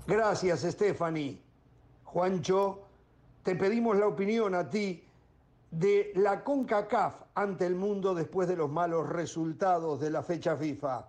Gracias, Stephanie. Juancho, te pedimos la opinión a ti de la CONCACAF ante el mundo después de los malos resultados de la fecha FIFA.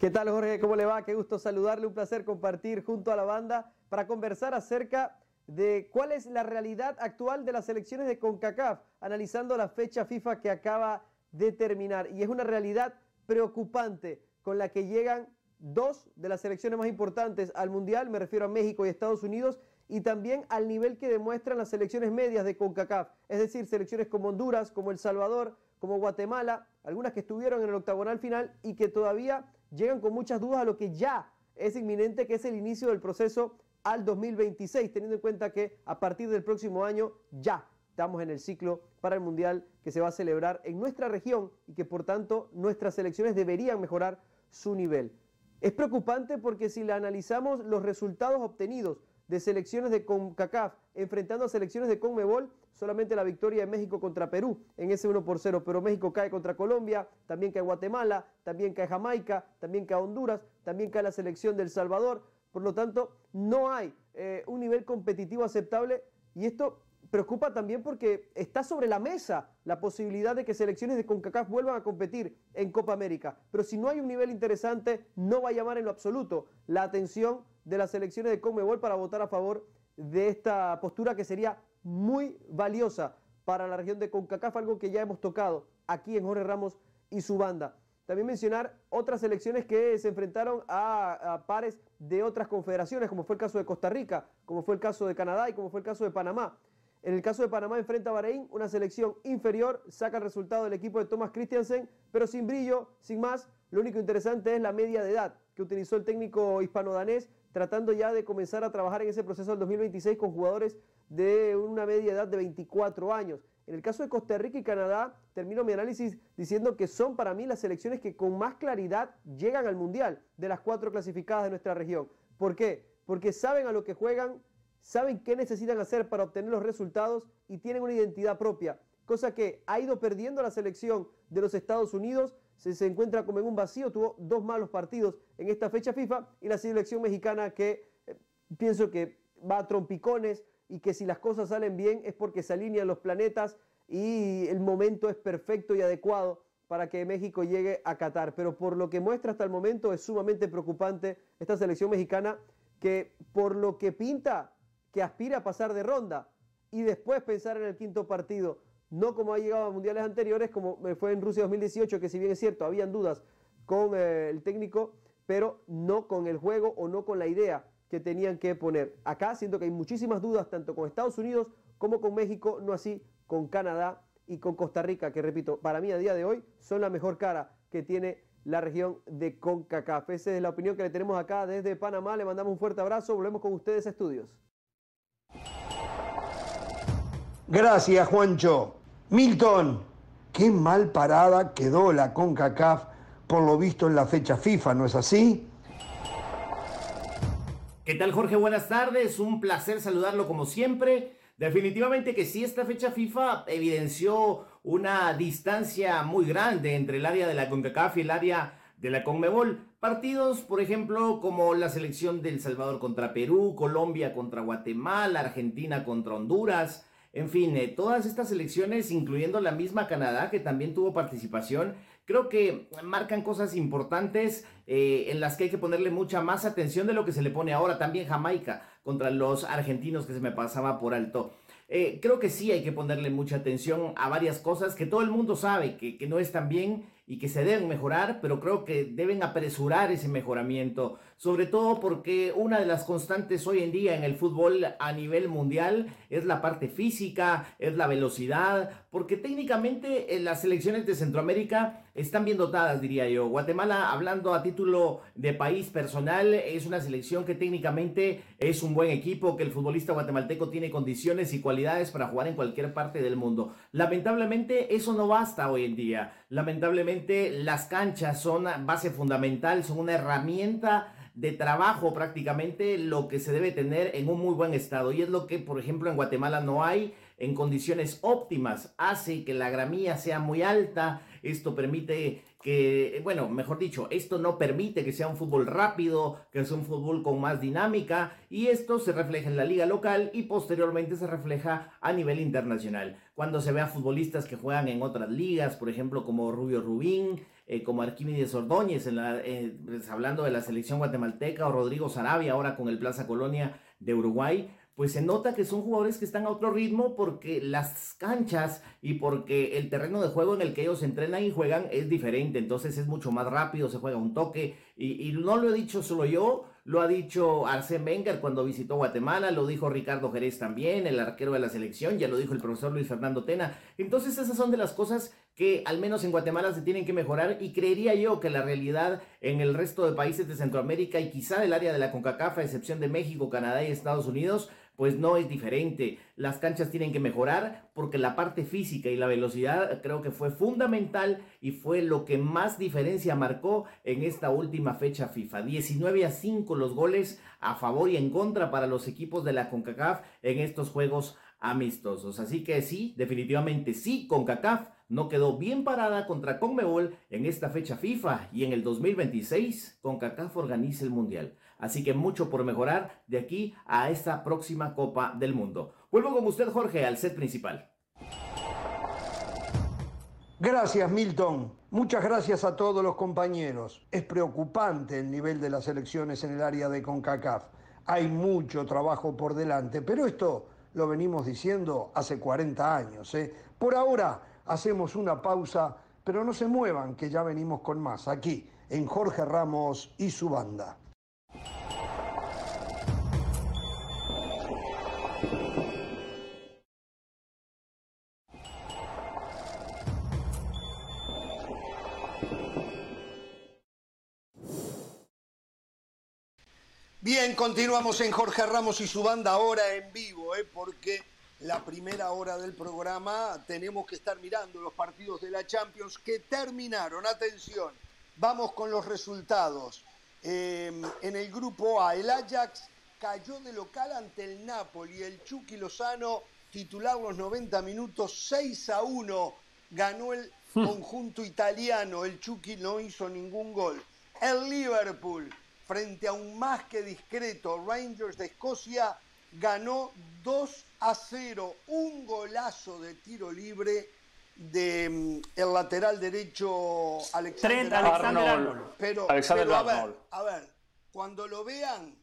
¿Qué tal Jorge? ¿Cómo le va? Qué gusto saludarle, un placer compartir junto a la banda para conversar acerca de cuál es la realidad actual de las elecciones de CONCACAF, analizando la fecha FIFA que acaba de terminar. Y es una realidad preocupante con la que llegan dos de las selecciones más importantes al Mundial, me refiero a México y Estados Unidos, y también al nivel que demuestran las selecciones medias de CONCACAF, es decir, selecciones como Honduras, como El Salvador, como Guatemala, algunas que estuvieron en el octagonal final y que todavía llegan con muchas dudas a lo que ya es inminente, que es el inicio del proceso al 2026, teniendo en cuenta que a partir del próximo año ya estamos en el ciclo para el Mundial que se va a celebrar en nuestra región y que por tanto nuestras selecciones deberían mejorar su nivel. Es preocupante porque si la analizamos los resultados obtenidos de selecciones de CONCACAF enfrentando a selecciones de CONMEBOL, solamente la victoria de México contra Perú en ese 1 por 0, pero México cae contra Colombia, también cae Guatemala, también cae Jamaica, también cae Honduras, también cae la selección del Salvador, por lo tanto no hay eh, un nivel competitivo aceptable y esto preocupa también porque está sobre la mesa la posibilidad de que selecciones de CONCACAF vuelvan a competir en Copa América. Pero si no hay un nivel interesante, no va a llamar en lo absoluto la atención de las selecciones de CONMEBOL para votar a favor de esta postura que sería muy valiosa para la región de CONCACAF, algo que ya hemos tocado aquí en Jorge Ramos y su banda. También mencionar otras selecciones que se enfrentaron a, a, pares de otras confederaciones, como fue el caso de Costa Rica, como fue el caso de Canadá y como fue el caso de Panamá. En el caso de Panamá enfrenta a Bahrein, una selección inferior, saca el resultado del equipo de Thomas Christiansen, pero sin brillo, sin más. Lo único interesante es la media de edad que utilizó el técnico hispano-danés, tratando ya de comenzar a trabajar en ese proceso del 2026 con jugadores de una media edad de 24 años. En el caso de Costa Rica y Canadá, termino mi análisis diciendo que son para mí las selecciones que con más claridad llegan al Mundial de las cuatro clasificadas de nuestra región. ¿Por qué? Porque saben a lo que juegan, saben qué necesitan hacer para obtener los resultados y tienen una identidad propia, cosa que ha ido perdiendo la selección de los Estados Unidos, se, se encuentra como en un vacío, tuvo dos malos partidos en esta fecha FIFA y la selección mexicana que eh, pienso que va a trompicones y que si las cosas salen bien es porque se alinean los planetas y el momento es perfecto y adecuado para que México llegue a Qatar. Pero por lo que muestra hasta el momento es sumamente preocupante esta selección mexicana que por lo que pinta que aspira a pasar de ronda y después pensar en el quinto partido, no como ha llegado a mundiales anteriores, como fue en Rusia 2018, que si bien es cierto, habían dudas con eh, el técnico, pero no con el juego o no con la idea que tenían que poner. Acá siento que hay muchísimas dudas, tanto con Estados Unidos como con México, no así con Canadá y con Costa Rica, que repito, para mí a día de hoy son la mejor cara que tiene la región de CONCACAF. Esa es la opinión que le tenemos acá desde Panamá. Le mandamos un fuerte abrazo. Volvemos con ustedes a estudios. Gracias, Juancho. Milton, qué mal parada quedó la CONCACAF por lo visto en la fecha FIFA, ¿no es así? ¿Qué tal, Jorge? Buenas tardes. Un placer saludarlo como siempre. Definitivamente que sí, esta fecha FIFA evidenció una distancia muy grande entre el área de la CONCACAF y el área de la CONMEBOL. Partidos, por ejemplo, como la selección del Salvador contra Perú, Colombia contra Guatemala, Argentina contra Honduras, en fin, eh, todas estas elecciones, incluyendo la misma Canadá, que también tuvo participación, creo que marcan cosas importantes eh, en las que hay que ponerle mucha más atención de lo que se le pone ahora. También Jamaica contra los argentinos que se me pasaba por alto. Eh, creo que sí hay que ponerle mucha atención a varias cosas que todo el mundo sabe que, que no están bien y que se deben mejorar, pero creo que deben apresurar ese mejoramiento, sobre todo porque una de las constantes hoy en día en el fútbol a nivel mundial es la parte física, es la velocidad, porque técnicamente en eh, las selecciones de Centroamérica están bien dotadas, diría yo. Guatemala, hablando a título de país personal, es una selección que técnicamente es un buen equipo, que el futbolista guatemalteco tiene condiciones y cualidades para jugar en cualquier parte del mundo. Lamentablemente eso no basta hoy en día. Lamentablemente las canchas son base fundamental, son una herramienta de trabajo prácticamente lo que se debe tener en un muy buen estado. Y es lo que, por ejemplo, en Guatemala no hay en condiciones óptimas. Hace que la gramía sea muy alta. Esto permite que, bueno, mejor dicho, esto no permite que sea un fútbol rápido, que sea un fútbol con más dinámica. Y esto se refleja en la liga local y posteriormente se refleja a nivel internacional. Cuando se ve a futbolistas que juegan en otras ligas, por ejemplo, como Rubio Rubín, eh, como Arquímedes Ordóñez, en la, eh, pues, hablando de la selección guatemalteca, o Rodrigo Sarabia, ahora con el Plaza Colonia de Uruguay, pues se nota que son jugadores que están a otro ritmo porque las canchas y porque el terreno de juego en el que ellos entrenan y juegan es diferente, entonces es mucho más rápido, se juega un toque y, y no lo he dicho solo yo, lo ha dicho Arsène Wenger cuando visitó Guatemala, lo dijo Ricardo Jerez también, el arquero de la selección, ya lo dijo el profesor Luis Fernando Tena. Entonces esas son de las cosas que al menos en Guatemala se tienen que mejorar y creería yo que la realidad en el resto de países de Centroamérica y quizá del área de la CONCACAF, a excepción de México, Canadá y Estados Unidos, pues no es diferente. Las canchas tienen que mejorar porque la parte física y la velocidad creo que fue fundamental y fue lo que más diferencia marcó en esta última fecha FIFA. 19 a 5 los goles a favor y en contra para los equipos de la CONCACAF en estos juegos amistosos. Así que sí, definitivamente sí, CONCACAF no quedó bien parada contra CONMEBOL en esta fecha FIFA y en el 2026 CONCACAF organiza el Mundial. Así que mucho por mejorar de aquí a esta próxima Copa del Mundo. Vuelvo con usted, Jorge, al set principal. Gracias, Milton. Muchas gracias a todos los compañeros. Es preocupante el nivel de las elecciones en el área de CONCACAF. Hay mucho trabajo por delante, pero esto lo venimos diciendo hace 40 años. ¿eh? Por ahora hacemos una pausa, pero no se muevan, que ya venimos con más aquí en Jorge Ramos y su banda. Bien, continuamos en Jorge Ramos y su banda ahora en vivo, ¿eh? porque la primera hora del programa tenemos que estar mirando los partidos de la Champions que terminaron. Atención, vamos con los resultados. Eh, en el grupo A, el Ajax cayó de local ante el Napoli. El Chucky Lozano, titular los 90 minutos, 6 a 1. Ganó el conjunto italiano. El Chucky no hizo ningún gol. El Liverpool frente a un más que discreto Rangers de Escocia, ganó 2 a 0, un golazo de tiro libre de mm, el lateral derecho Alexander, Arnold. Pero, Alexander pero a, Arnold. ver, a ver, cuando lo vean,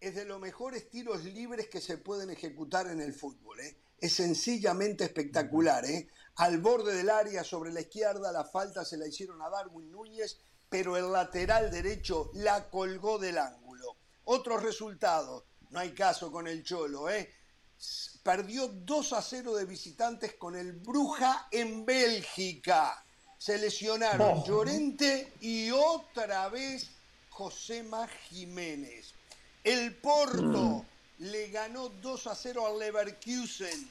es de los mejores tiros libres que se pueden ejecutar en el fútbol. ¿eh? Es sencillamente espectacular. ¿eh? Al borde del área, sobre la izquierda, la falta se la hicieron a Darwin Núñez pero el lateral derecho la colgó del ángulo. Otros resultados, no hay caso con el Cholo, ¿eh? Perdió 2 a 0 de visitantes con el Bruja en Bélgica. Se lesionaron Oh. Llorente y otra vez Josema Jiménez. El Porto le ganó 2 a 0 al Leverkusen.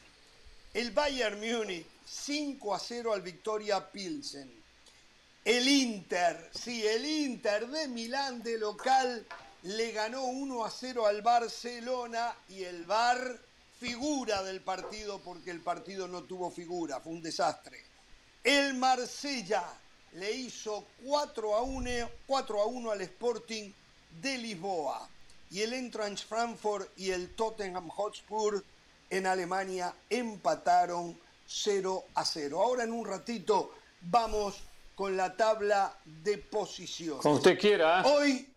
El Bayern Múnich 5 a 0 al Victoria Pilsen. El Inter, sí, el Inter de Milán de local le ganó 1 a 0 al Barcelona y el Bar figura del partido porque el partido no tuvo figura, fue un desastre. El Marsella le hizo 4 a 1, 4 a 1 al Sporting de Lisboa y el Eintracht Frankfurt y el Tottenham Hotspur en Alemania empataron 0 a 0. Ahora en un ratito vamos con la tabla de posiciones. Como usted quiera. ¿eh? Hoy,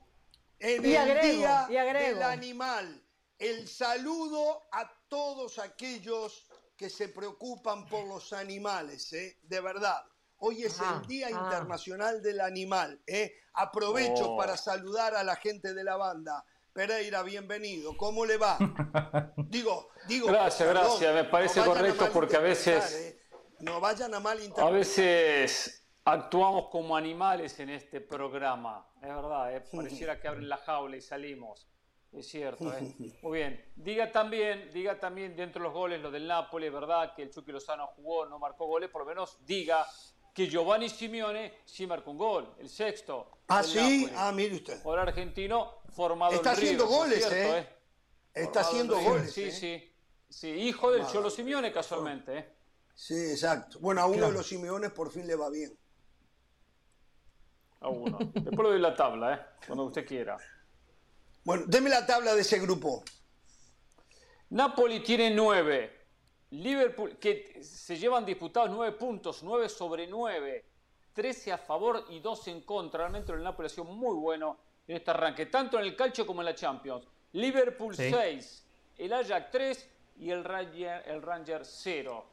en Y el agrego, Día y del Animal, el saludo a todos aquellos que se preocupan por los animales, ¿eh? de verdad. Hoy es Ah, el Día ah. Internacional del Animal. ¿eh? Aprovecho Oh. para saludar a la gente de la banda. Pereira, bienvenido. ¿Cómo le va? Digo, digo. Gracias, perdón, gracias. Me parece no correcto porque a veces- ¿eh? No vayan a malinterpretar. A veces actuamos como animales en este programa. Es verdad, ¿eh? pareciera que abren la jaula y salimos. Es cierto, ¿eh? Muy bien. Diga también, diga también dentro de los goles lo del Napoli, es verdad que el Chucky Lozano jugó, no marcó goles, por lo menos diga que Giovanni Simeone sí marcó un gol, el sexto. Ah, sí, ah, mire usted. Jugador argentino formado Está en haciendo River, por goles, cierto, ¿eh? Está haciendo goles. Sí, ¿eh? sí. Sí, hijo del Madre Cholo. Simeone casualmente, ¿eh? Sí, exacto. Bueno, a uno Claro. de los Simeones por fin le va bien. A uno. Después le doy la tabla, ¿eh? Cuando usted quiera. Bueno, deme la tabla de ese grupo. Napoli tiene nueve. Liverpool, que se llevan disputados nueve puntos, nueve sobre nueve. 13 a favor y 2 en contra. Realmente el Napoli ha sido muy bueno en este arranque, tanto en el calcio como en la Champions. Liverpool Sí. 6, el Ajax 3 y el Ranger, el Ranger 0.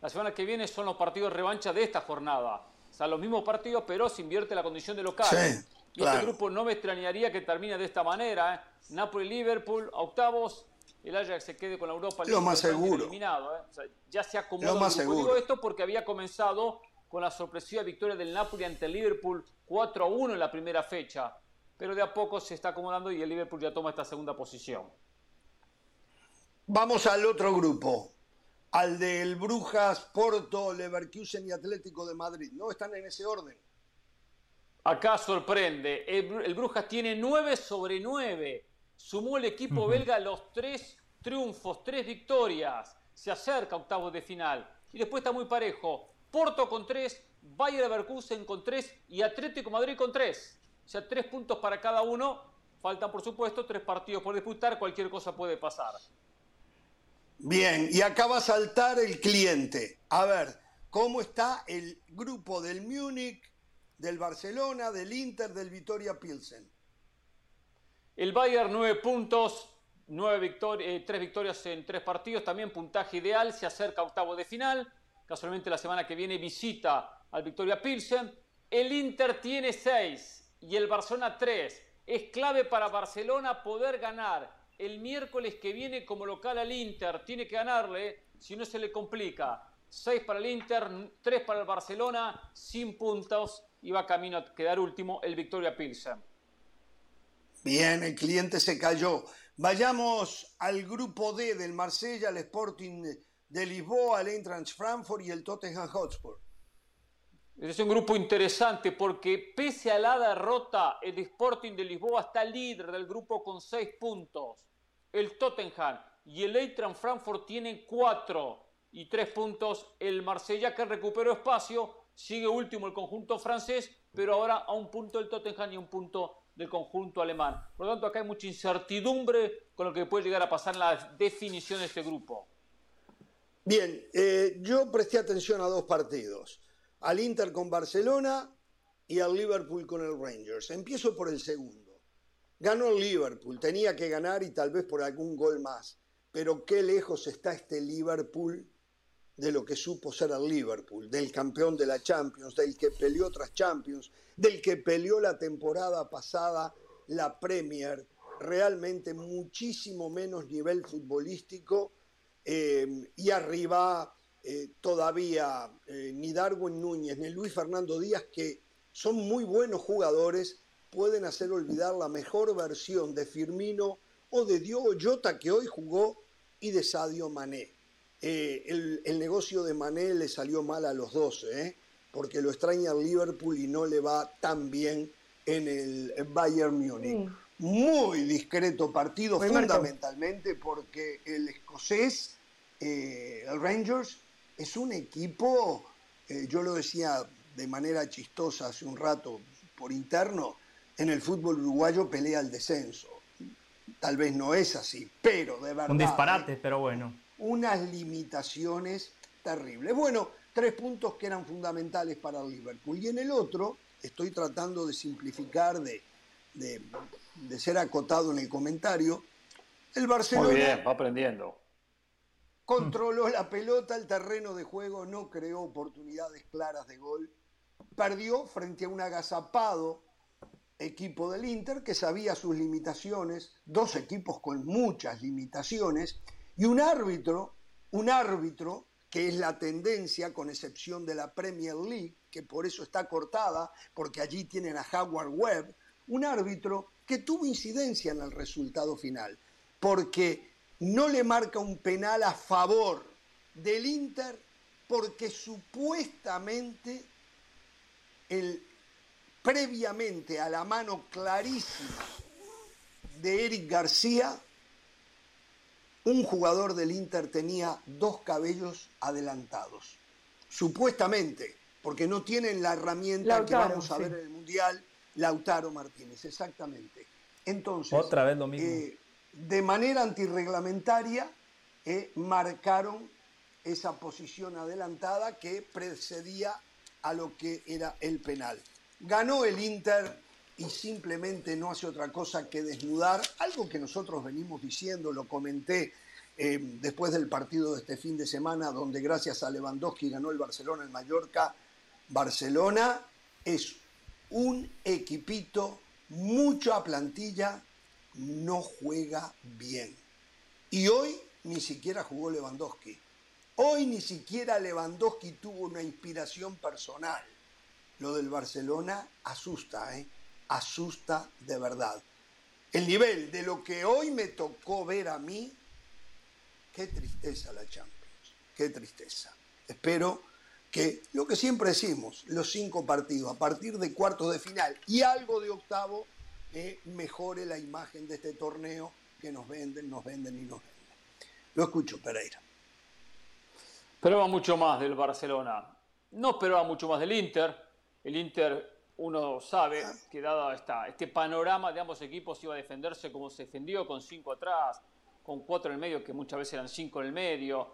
La semana que viene son los partidos de revancha de esta jornada. Sea, los mismos partidos, pero se invierte la condición de local. Sí, y claro. este grupo no me extrañaría que termine de esta manera. ¿eh? Napoli-Liverpool octavos, el Ajax se quede con la Europa Lo más seguro. eliminado. ¿eh? O sea, ya se acomodó Lo más seguro. Digo esto porque había comenzado con la sorpresiva victoria del Napoli ante el Liverpool 4 a 1 en la primera fecha. Pero de a poco se está acomodando y el Liverpool ya toma esta segunda posición. Vamos al otro grupo, al del Brujas, Porto, Leverkusen y Atlético de Madrid. ¿No están en ese orden? Acá sorprende. El, Brujas tiene 9 sobre 9. Sumó el equipo belga los tres triunfos, tres victorias. Se acerca a octavos de final. Y después está muy parejo. Porto con 3, Bayer Leverkusen con 3 y Atlético Madrid con 3. O sea, tres puntos para cada uno. Faltan, por supuesto, tres partidos por disputar. Cualquier cosa puede pasar. Bien, y acá va a saltar el cliente. A ver, ¿cómo está el grupo del Múnich, del Barcelona, del Inter, del Vitoria Pilsen? El Bayern nueve puntos, nueve eh, tres victorias en tres partidos, también puntaje ideal, se acerca a octavo de final. Casualmente la semana que viene visita al Victoria Pilsen. El Inter tiene seis y el Barcelona tres. Es clave para Barcelona poder ganar el miércoles que viene como local al Inter. Tiene que ganarle, si no se le complica. Seis para el Inter, tres para el Barcelona, sin puntos y va camino a quedar último el Victoria Pilsen. Bien, el cliente se cayó. Vayamos al grupo D del Marsella, el Sporting de Lisboa, el Eintracht Frankfurt y el Tottenham Hotspur. Es un grupo interesante porque pese a la derrota, el Sporting de Lisboa está líder del grupo con seis puntos. El Tottenham y el Eintracht Frankfurt tienen cuatro y tres puntos. El Marsella que recuperó espacio sigue último el conjunto francés, pero ahora a un punto el Tottenham y un punto del conjunto alemán. Por lo tanto, acá hay mucha incertidumbre con lo que puede llegar a pasar en la definición de este grupo. Bien, eh, yo presté atención a dos partidos al Inter con Barcelona y al Liverpool con el Rangers. Empiezo por el segundo. Ganó el Liverpool, tenía que ganar y tal vez por algún gol más. Pero qué lejos está este Liverpool de lo que supo ser el Liverpool, del campeón de la Champions, del que peleó otras Champions, del que peleó la temporada pasada la Premier, realmente muchísimo menos nivel futbolístico eh, y arriba eh, todavía eh, ni Darwin Núñez ni Luis Fernando Díaz, que son muy buenos jugadores, pueden hacer olvidar la mejor versión de Firmino o de Diogo Jota que hoy jugó y de Sadio Mané. Eh, el, negocio de Mané le salió mal a los dos, porque lo extraña el Liverpool y no le va tan bien en el Bayern Múnich. Muy discreto partido, fundamentalmente porque el escocés, el Rangers, es un equipo, eh, yo lo decía de manera chistosa hace un rato por interno, en el fútbol uruguayo pelea el descenso. Tal vez no es así, pero de verdad. Un disparate, pero bueno. Unas limitaciones terribles. Bueno, tres puntos que eran fundamentales para el Liverpool. Y en el otro, estoy tratando de simplificar, de, de ser acotado en el comentario. El Barcelona. Muy bien, va aprendiendo controló la pelota, el terreno de juego, no creó oportunidades claras de gol. Perdió frente a un agazapado equipo del Inter que sabía sus limitaciones, dos equipos con muchas limitaciones, y un árbitro, un árbitro que es la tendencia, con excepción de la Premier League, que por eso está cortada, porque allí tienen a Howard Webb, un árbitro que tuvo incidencia en el resultado final, porque no le marca un penal a favor del Inter porque supuestamente el, previamente a la mano clarísima de Eric García, un jugador del Inter tenía dos cabellos adelantados. Supuestamente, porque no tienen la herramienta que vamos a ver en el Mundial, Lautaro Martínez, exactamente. Entonces, otra vez lo mismo. Eh, de manera antirreglamentaria eh, marcaron esa posición adelantada que precedía a lo que era el penal. Ganó el Inter y simplemente no hace otra cosa que desnudar algo que nosotros venimos diciendo, lo comenté eh, después del partido de este fin de semana, donde gracias a Lewandowski ganó el Barcelona en Mallorca. Barcelona es un equipito, mucha plantilla, no juega bien. Y hoy ni siquiera jugó Lewandowski. Hoy ni siquiera Lewandowski tuvo una inspiración personal. Lo del Barcelona asusta, ¿eh? Asusta de verdad. El nivel de lo que hoy me tocó ver a mí qué tristeza la Champions, qué tristeza. Espero que lo que siempre decimos, los cinco partidos, a partir de cuartos de final y algo de octavo, eh, mejore la imagen de este torneo que nos venden, nos venden y nos venden. Lo escucho, Pereira. Esperaba mucho más del Barcelona. No esperaba mucho más del Inter. El Inter, uno sabe que dado esta, este panorama de ambos equipos iba a defenderse como se defendió, con cinco atrás, con cuatro en el medio, que muchas veces eran cinco en el medio,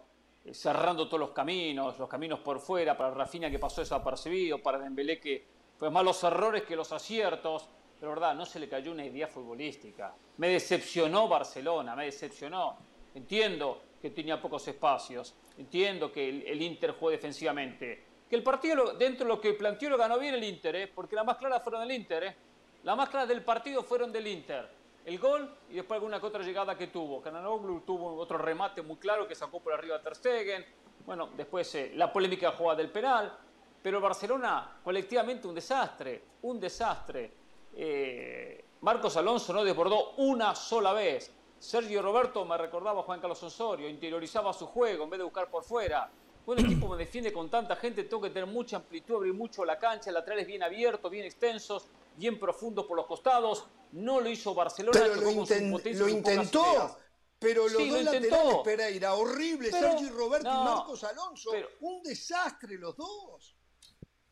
eh, cerrando todos los caminos, los caminos por fuera, para Rafinha que pasó desapercibido, para Dembélé que fue más los errores que los aciertos, pero verdad, no se le cayó una idea futbolística. Me decepcionó Barcelona, me decepcionó. Entiendo que tenía pocos espacios, entiendo que el, el Inter jugó defensivamente, que el partido lo- dentro de lo que planteó lo ganó bien el Inter, ¿eh? porque las más claras fueron del Inter, ¿eh? las más claras del partido fueron del Inter. El gol y después alguna que otra llegada que tuvo. Cananoglu tuvo otro remate muy claro que sacó por arriba a Ter Stegen. Bueno, después eh, la polémica jugada del penal. Pero Barcelona, colectivamente, un desastre. Un desastre. Eh, Marcos Alonso no desbordó una sola vez. Sergio Roberto me recordaba a Juan Carlos Osorio, interiorizaba su juego en vez de buscar por fuera. Un equipo me defiende con tanta gente, tengo que tener mucha amplitud, abrir mucho la cancha, laterales bien abiertos, bien extensos, bien profundos por los costados. No lo hizo Barcelona, Pero lo, inten- lo intentó. Pero los Sí, lo dos intentó. laterales, Pereira, horrible, Pero- Sergio Roberto no, y Marcos Alonso. un desastre los dos.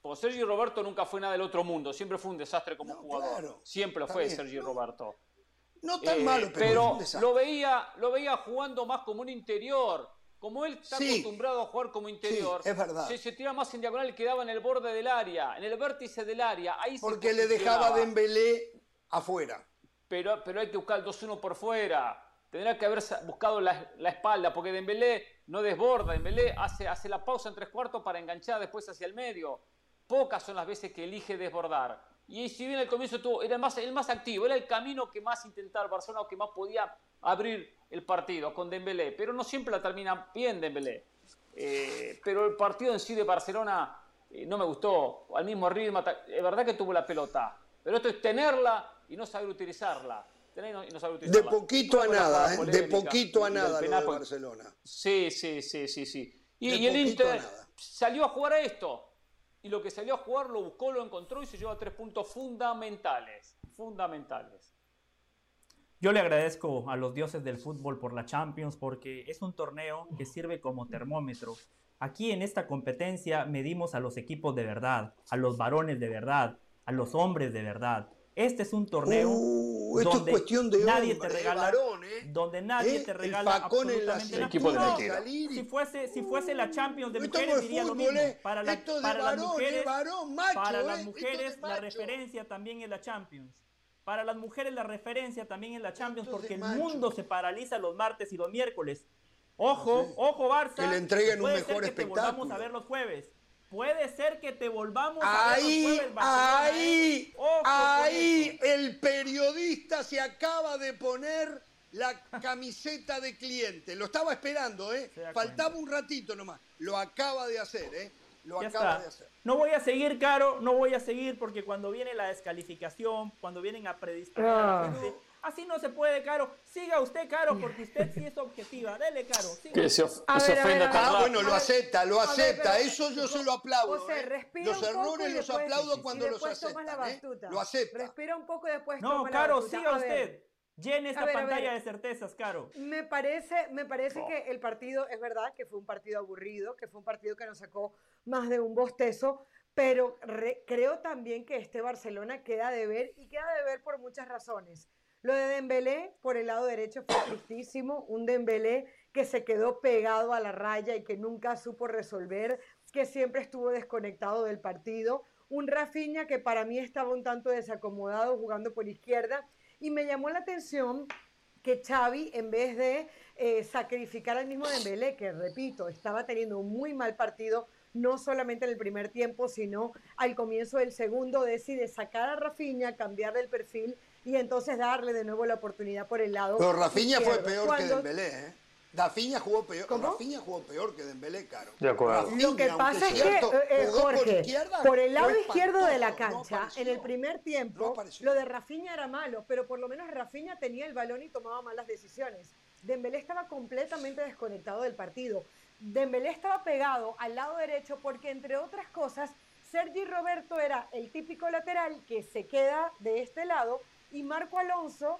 Pues Sergio Roberto nunca fue nada del otro mundo, siempre fue un desastre como jugador. claro, siempre lo fue bien. Sergio Roberto. No tan Eh, malo, pero, es un desastre. lo veía, lo veía jugando más como un interior. Como él está Sí. acostumbrado a jugar como interior, Sí, es verdad. Se, se tira más en diagonal y quedaba en el borde del área, en el vértice del área. Ahí Porque le dejaba. Dembélé afuera. pero, pero hay que buscar el 2-1 por fuera. Tendrá que haber buscado la, la espalda, porque Dembélé no desborda. Dembélé hace, hace la pausa en tres cuartos para enganchar después hacia el medio. Pocas son las veces que elige desbordar. Y si bien al comienzo tuvo, era el más, el más activo, era el camino que más intentaba el Barcelona o que más podía abrir el partido con Dembélé. Pero no siempre la termina bien Dembélé. Eh, pero el partido en sí de Barcelona eh, no me gustó. Al mismo ritmo, es verdad que tuvo la pelota. Pero esto es tenerla y no saber utilizarla. Tener y no, De poquito a nada, ¿eh? de poquito a nada lo de porque- Barcelona. Sí, sí, sí, sí, sí. Y, el Inter salió a jugar a esto. Y lo que salió a jugar lo buscó, lo encontró y se lleva tres puntos fundamentales. Fundamentales. Yo le agradezco a los dioses del fútbol por la Champions porque es un torneo que sirve como termómetro. Aquí en esta competencia medimos a los equipos de verdad, a los varones de verdad, a los hombres de verdad. Este es un torneo Uh, esto es donde cuestión de nadie hombre, te eh, regala, varón, eh. donde nadie Eh, te el regala en la absolutamente nada. Equipo de No, mentira. Si fuese, si fuese la Champions de mujeres es diría lo mismo. eh. Para, la- Esto es de para las varón, mujeres, varón, macho, para las es mujeres la referencia también es la Champions. Para las mujeres la referencia también es la Champions Esto es porque el mundo se paraliza los martes y los miércoles. Ojo, ojo Barça. Que le entreguen un mejor que te volvamos espectáculo. a ver los jueves. Puede ser que te volvamos a ver los Ahí, ahí, ¿eh? Ojo ahí el periodista se acaba de poner la camiseta de cliente. Lo estaba esperando, ¿eh? Faltaba un ratito nomás. Lo acaba de hacer, ¿eh? Lo Ya acaba está. de hacer. No voy a seguir, Caro, no voy a seguir porque cuando viene la descalificación, cuando vienen a predisponer a la Ah. gente, así no se puede, Caro. Siga usted, Caro, porque usted sí es objetiva. Dele, Caro. siga. Que se, of- A se ver, a ofenda ver, a ver. Ah, bueno, lo acepta, lo ver, acepta. Eso yo se lo aplaudo. José, ¿eh? respira Los un poco errores y los después- aplaudo y cuando los la aceptan. ¿eh? Lo acepta. Respira un poco y después No, toma la Caro, batuta. siga usted. Llene esta ver, pantalla de certezas, Caro. Me parece, me parece que el partido, es verdad que fue un partido aburrido, que fue un partido que nos sacó más de un bostezo, pero re- creo también que este Barcelona queda de ver y queda de ver por muchas razones. Lo de Dembélé por el lado derecho fue tristísimo, un Dembélé que se quedó pegado a la raya y que nunca supo resolver, que siempre estuvo desconectado del partido. Un Rafinha que para mí estaba un tanto desacomodado jugando por izquierda y me llamó la atención que Xavi, en vez de eh, sacrificar al mismo Dembélé, que repito, estaba teniendo un muy mal partido, no solamente en el primer tiempo, sino al comienzo del segundo, decide sacar a Rafinha, cambiarle el perfil y entonces darle de nuevo la oportunidad por el lado. Pero Rafinha fue peor que Dembélé, ¿eh? Rafinha jugó peor, ¿Cómo? Rafinha jugó peor que Dembélé, Caro. De acuerdo. Rafinha, Lo que pasa es que, cierto, eh, por Jorge, por el lado izquierdo de la no cancha, apareció. en el primer No tiempo, lo de Rafinha era malo, pero por lo menos Rafinha tenía el balón y tomaba malas decisiones. Dembélé estaba completamente desconectado del partido. Dembélé estaba pegado al lado derecho porque, entre otras cosas, Sergi Roberto era el típico lateral que se queda de este lado y Marco Alonso,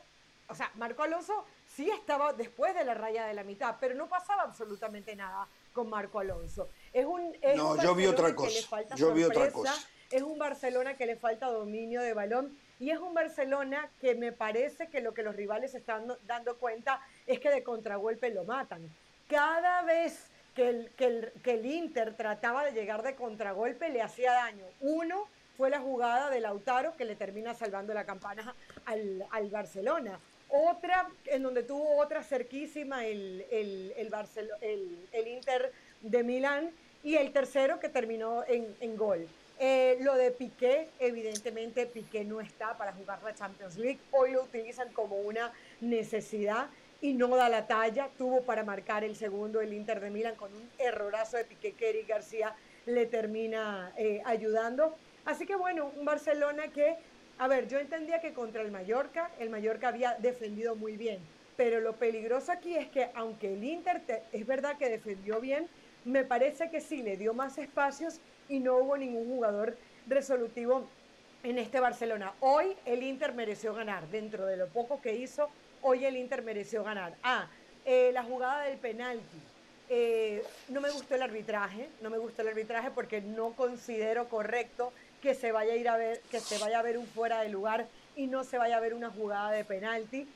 o sea, Marco Alonso sí estaba después de la raya de la mitad, pero no pasaba absolutamente nada con Marco Alonso. Es un, es no, un yo vi otra que cosa. le falta Yo vi otra cosa. Es un Barcelona que le falta dominio de balón y es un Barcelona que me parece que lo que los rivales están dando- dando cuenta es que de contragolpe lo matan. Cada vez que el, que, el, que el Inter trataba de llegar de contragolpe le hacía daño. Uno fue la jugada de Lautaro que le termina salvando la campana al, al Barcelona. Otra, en donde tuvo otra cerquísima el, el, el, el, Inter de Milán. Y el tercero que terminó en, en gol. Eh, lo de Piqué, evidentemente Piqué no está para jugar la Champions League. Hoy lo utilizan como una necesidad y no da la talla. Tuvo para marcar el segundo el Inter de Milán con un errorazo de Piqué que Eric García le termina eh, ayudando. Así que bueno, un Barcelona que, a ver, yo entendía que contra el Mallorca, el Mallorca había defendido muy bien. Pero lo peligroso aquí es que aunque el Inter te- es verdad que defendió bien, me parece que sí le dio más espacios y no hubo ningún jugador resolutivo en este Barcelona. Hoy el Inter mereció ganar, dentro de lo poco que hizo, hoy el Inter mereció ganar. Ah, eh, la jugada del penalti. Eh, no me gustó el arbitraje, no me gustó el arbitraje porque no considero correcto que se vaya a ir a ver, que se vaya a ver un fuera de lugar y no se vaya a ver una jugada de penalti.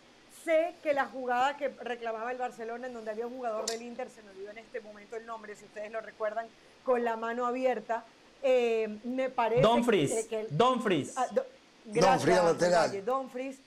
Sé que la jugada que reclamaba el Barcelona, en donde había un jugador del Inter, se me olvidó en este momento el nombre, si ustedes lo recuerdan, con la mano abierta, eh, me parece Dumfries, que, que el- Dumfries. Ah, do- Dumfries gracias, lateral. Valle, Dumfries,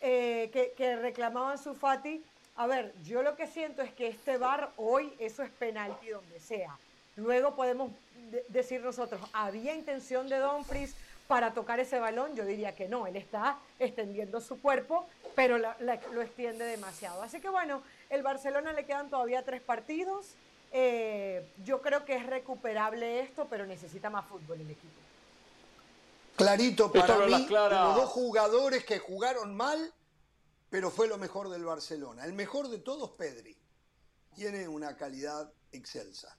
eh, que, que reclamaban su Fati. A ver, yo lo que siento es que este bar hoy, eso es penalti donde sea. Luego podemos de- decir nosotros, ¿había intención de Dumfries para tocar ese balón? Yo diría que no, él está extendiendo su cuerpo, pero la- la- lo extiende demasiado. Así que bueno, el Barcelona le quedan todavía tres partidos. Eh, yo creo que es recuperable esto, pero necesita más fútbol el equipo. Clarito para mí, dos jugadores que jugaron mal, pero fue lo mejor del Barcelona. El mejor de todos, Pedri. Tiene una calidad excelsa.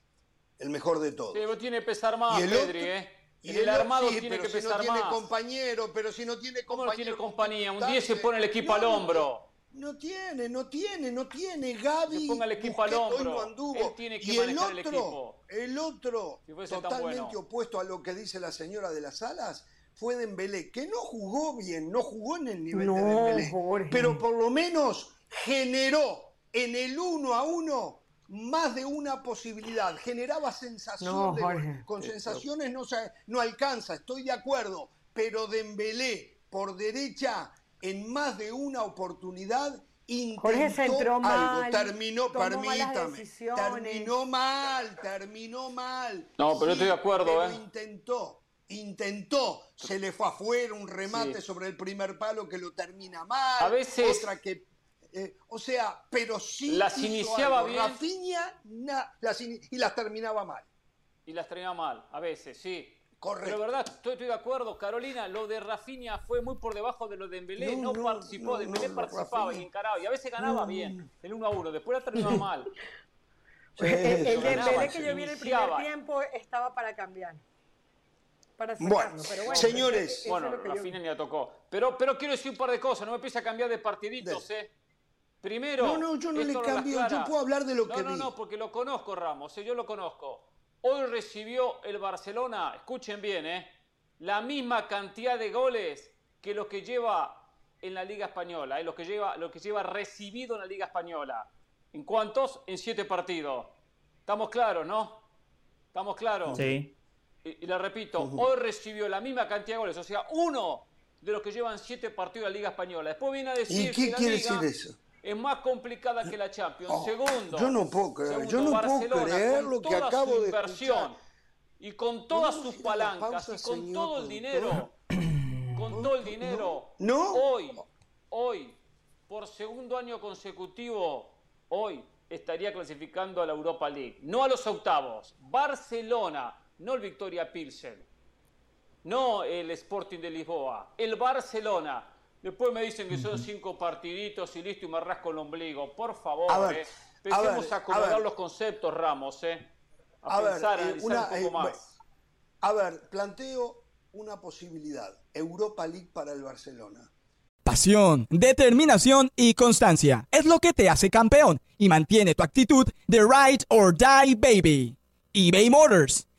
El mejor de todos. Sí, pero tiene que pesar más, Y el Pedri, otro- ¿eh? Y En el, armado sí, tiene pero que si pesar no tiene más. compañero, pero si no tiene ¿Cómo no tiene compañero. compañía? Un dale. 10 se pone el equipo al No, hombro. No tiene, no tiene, no tiene. Gaby. Se ponga el equipo al hombro. no anduvo. Él tiene que y el otro, equipo. el otro, Si totalmente bueno. opuesto a lo que dice la señora de las alas, fue Dembélé, que no jugó bien, no jugó en el nivel de No, Dembélé, Jorge. pero por lo menos generó en el uno a uno más de una posibilidad, generaba sensación No, de gol. Jorge. Con sensaciones no, se- no alcanza, estoy de acuerdo, pero Dembélé por derecha en más de una oportunidad intentó Jorge se entró algo, mal, terminó, permítame, terminó mal, terminó mal. No, pero yo estoy de acuerdo, pero ¿eh? intentó, intentó, se le fue afuera un remate Sí. sobre el primer palo que lo termina mal, A veces- otra que eh, o sea, pero sí Las hizo iniciaba algo. bien. Rafinha, na- las ini- y las terminaba mal. Y las termina mal, a veces, sí. Correcto. Pero verdad, estoy, estoy de acuerdo, Carolina, lo de Rafinha fue muy por debajo de lo de Dembélé, no, No, no, participó, no, Dembélé no, participaba Rafinha. y encaraba, y a veces ganaba No, bien, el 1 a 1, después la terminaba mal. el el Dembélé que yo vi en el primer iniciaba. tiempo estaba para cambiar. Para Bueno, sacarlo, pero bueno, señores. eso Bueno, yo. Rafinha ni la tocó. Pero, pero quiero decir un par de cosas, no me empiece a cambiar de partiditos, ¿eh? Primero. No, no, yo no le cambio, yo puedo hablar de lo no, que no, vi. No, porque lo conozco, Ramos, ¿eh? yo lo conozco. Hoy recibió el Barcelona, escuchen bien, ¿eh? La misma cantidad de goles que lo que lleva en la Liga Española, ¿eh? lo, que lleva, lo que lleva recibido en la Liga Española. ¿En cuántos? En siete partidos. ¿Estamos claros, no? ¿Estamos claros? Sí. Y, y le repito, hoy recibió la misma cantidad de goles, o sea, uno de los que llevan siete partidos en la Liga Española. Después viene a decir ¿Y qué que la quiere Liga decir eso? Es más complicada que la Champions. Oh, Segundo, yo no puedo creer, segundo, yo no puedo Barcelona, creer con lo que acabo su de inversión escuchar. y con todas ¿Podemos sus palancas pausa, y con todo el dinero, con todo el dinero, ¿No? hoy, hoy, por segundo año consecutivo, hoy estaría clasificando a la Europa League, no a los octavos. Barcelona, no el Victoria Pilsen, no el Sporting de Lisboa, el Barcelona, Después me dicen que son cinco partiditos y listo y me rasco el ombligo. Por favor, A ver, eh. a Empecemos ver, a, a acomodar ver. los conceptos, Ramos, ¿eh? A, A ver, pensar, a eh, una, un poco eh, más. A ver, planteo una posibilidad. Europa League para el Barcelona. Pasión, determinación y constancia es lo que te hace campeón y mantiene tu actitud de ride or die baby. eBay Motors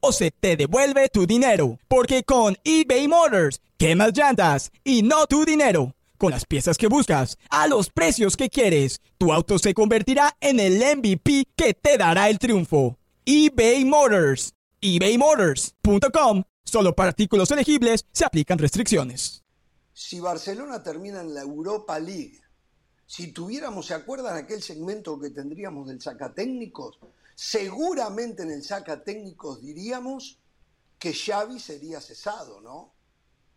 o se te devuelve tu dinero. Porque con eBay Motors, quemas llantas y no tu dinero. Con las piezas que buscas, a los precios que quieres, tu auto se convertirá en el MVP que te dará el triunfo. eBay Motors. ebaymotors.com. Solo para artículos elegibles se aplican restricciones. Si Barcelona termina en la Europa League, si tuviéramos, ¿se acuerdan aquel segmento que tendríamos del sacatécnicos? Seguramente en el sacatécnicos diríamos que Xavi sería cesado, ¿no?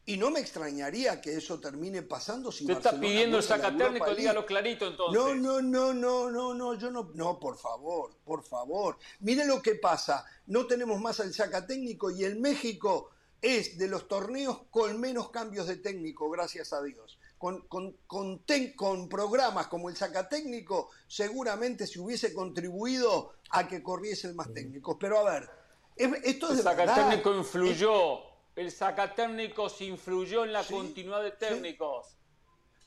Y no me extrañaría que eso termine pasando si Te está pidiendo el sacatécnico, dígalo clarito entonces. No, no, no, no, no, no, yo no, no, por favor, por favor. Mire lo que pasa, no tenemos más al saca técnico y el México es de los torneos con menos cambios de técnico, gracias a Dios. Con, con, con, ten- con programas como el sacatécnico, seguramente se hubiese contribuido a que corriesen más técnicos. Pero a ver, es- esto es El de verdad. sacatécnico influyó. El sacatécnico se influyó en la continuidad de técnicos.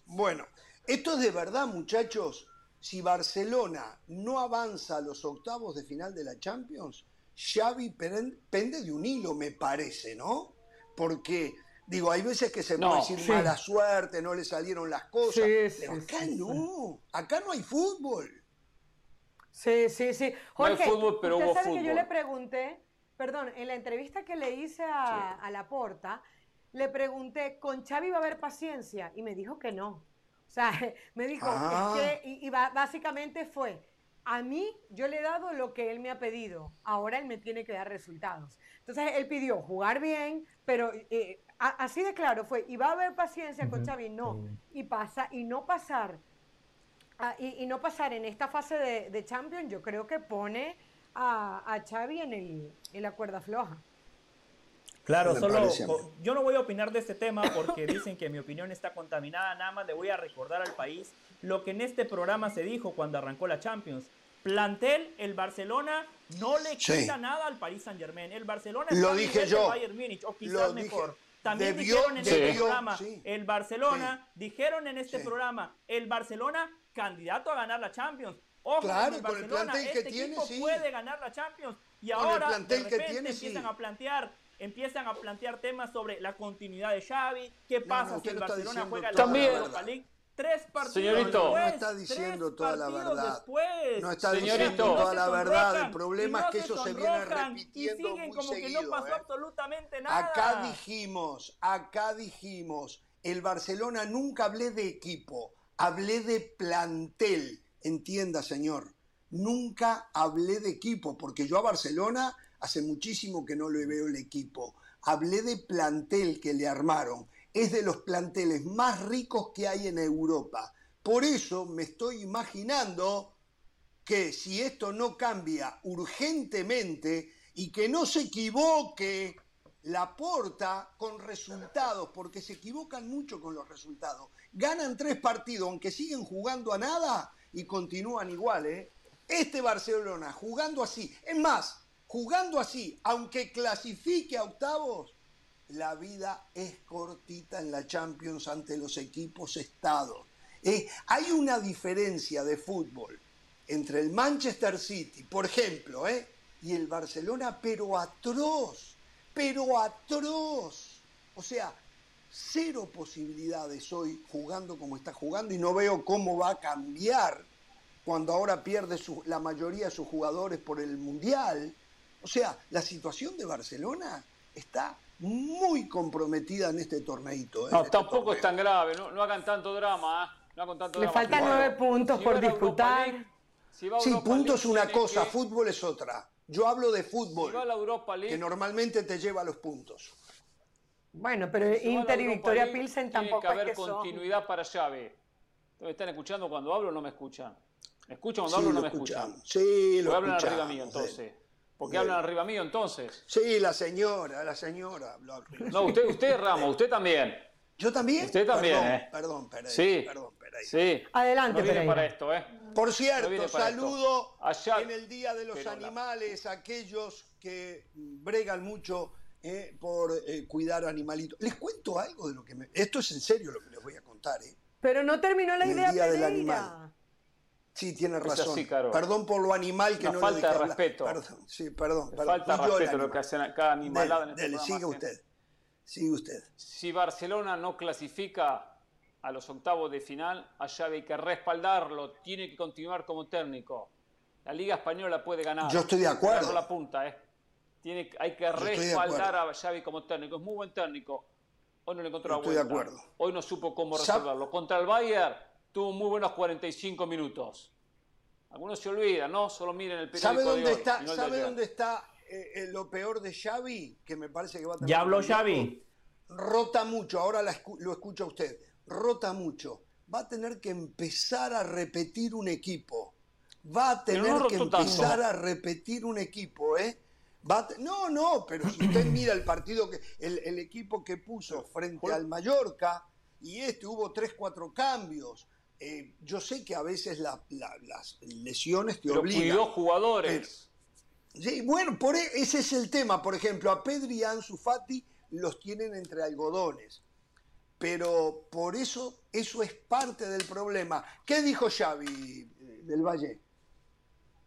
Bueno, esto es de verdad, muchachos. Si Barcelona no avanza a los octavos de final de la Champions, Xavi pen- pende de un hilo, me parece, ¿no? Porque, digo, hay veces que se No, puede decir sí. mala suerte, no le salieron las cosas, Sí, sí, pero acá sí, no, acá no hay fútbol. Sí, sí, sí. No hay Jorge, fútbol, pero usted hubo sabe que yo fútbol. le pregunté, perdón, en la entrevista que le hice a, a Laporta, le pregunté, ¿con Xavi va a haber paciencia? Y me dijo que no. O sea, me dijo, Ah. es que, y, y básicamente fue, a mí yo le he dado lo que él me ha pedido, ahora él me tiene que dar resultados. Entonces él pidió jugar bien, pero eh, a- así de claro fue, ¿y va a haber paciencia con Xavi? No. Y pasa, y no pasar y, y no pasar en esta fase de, de Champions, yo creo que pone a, a Xavi en, el, en la cuerda floja. Claro, solo yo no voy a opinar de este tema porque dicen que mi opinión está contaminada. Nada más le voy a recordar al país lo que en este programa se dijo cuando arrancó la Champions. Plantel, el Barcelona no le Sí. quita nada al Paris Saint Germain. El Barcelona Lo dije yo. Bayern Múnich o quizás Lo dije. También Debió- dijeron en este programa, sí. el Barcelona, dijeron en este programa, el Barcelona candidato a ganar la Champions. Ojo, Claro, el con el plantel que este tiene, equipo sí. puede ganar la Champions. Y Con ahora, de que repente, tiene, empiezan sí. a plantear empiezan a plantear temas sobre la continuidad de Xavi, qué pasa no, si el Barcelona juega la Europa. League. Tres partidos Señorito. después, No está diciendo tres toda la verdad. después. No está Señorito. diciendo toda la verdad. El problema no es que se eso se viene repitiendo y siguen muy como que seguido. no pasó ¿eh? absolutamente nada. Acá dijimos, acá dijimos, el Barcelona nunca hablé de equipo, hablé de plantel. Entienda, señor. Nunca hablé de equipo, porque yo a Barcelona hace muchísimo que no le veo el equipo. Hablé de plantel que le armaron. Es de los planteles más ricos que hay en Europa. Por eso me estoy imaginando que si esto no cambia urgentemente y que no se equivoque la porta con resultados, porque se equivocan mucho con los resultados. Ganan tres partidos, aunque siguen jugando a nada y continúan igual, ¿eh? Este Barcelona jugando así, es más, jugando así, aunque clasifique a octavos, la vida es cortita en la Champions ante los equipos estados. Eh, hay una diferencia de fútbol entre el Manchester City, por ejemplo, ¿eh? y el Barcelona, pero atroz, pero atroz. O sea, cero posibilidades hoy jugando como está jugando y no veo cómo va a cambiar cuando ahora pierde la mayoría de sus jugadores por el Mundial. O sea, la situación de Barcelona está muy comprometida en este torneito. ¿eh? No, este tampoco torneo. es tan grave, no, no hagan tanto drama. ¿eh? No tanto Le drama. faltan nueve puntos si por disputar. League, si va Sí, Europa punto es una tiene cosa, que- fútbol es otra. Yo hablo de fútbol, Si va a la Europa League, que normalmente te lleva a los puntos. Bueno, pero si Inter y Victoria League, Pilsen tiene tampoco que es haber que son. continuidad para Xavi. ¿Me están escuchando cuando hablo o no me escuchan? ¿Me escuchan cuando Sí, hablo o no lo me escuchan? Sí, lo ¿Por qué hablan arriba mío sí. entonces? ¿Por qué Sí. hablan arriba mío entonces? Sí, la señora, la señora. habló arriba. No, usted, usted Ramos, usted también. ¿Yo también? Usted también, Perdón, ¿eh? Perdón, Pereira. Sí. Perdón, Pereira. Sí. Adelante, no viene Pereira. para esto, ¿eh? Por cierto, saludo Allá- en el Día de los Animales a aquellos que bregan mucho eh, por eh, cuidar animalitos. Les cuento algo de lo que me... Esto es en serio lo que les voy a contar, ¿eh? Pero no terminó la En el idea Día del. Animal. Sí, tiene razón. así. Perdón por lo animal que Una no falta le dejé de hablar. respeto. Perdón, sí, perdón. Falta el respeto lo que hacen a cada animalada en Dele, este dele, programa, ¿sí? usted. Sigue usted. Si Barcelona no clasifica a los octavos de final, a Xavi hay que respaldarlo, tiene que continuar como técnico. La Liga Española puede ganar. Yo estoy de acuerdo. La punta, ¿eh? Tiene, hay que de respaldar a Xavi como técnico. Es muy buen técnico. Hoy no le encontró la Estoy de acuerdo. Hoy no supo cómo resolverlo. Contra el Bayern tuvo muy buenos 45 minutos. Algunos se olvidan, ¿no? Solo miren el periódico ¿Sabe de dónde hoy, está, no ¿sabe ayer. dónde está eh, eh, lo peor de Xavi? Que me parece que va a tener ¿Ya habló Xavi? rota mucho, ahora la escu- lo escucha usted, rota mucho. Va a tener que empezar a repetir un equipo. Va a tener no que tanto. empezar a repetir un equipo, ¿eh? No, no, pero si usted mira el partido, que el, el equipo que puso frente al Mallorca, y este hubo tres, cuatro cambios. Eh, yo sé que a veces la- la- las lesiones te Pero obligan. cuidó jugadores. Sí, bueno, por e- ese es el tema. Por ejemplo, a Pedri y a Ansu Fati los tienen entre algodones. Pero por eso, eso es parte del problema. ¿Qué dijo Xavi eh, del Valle?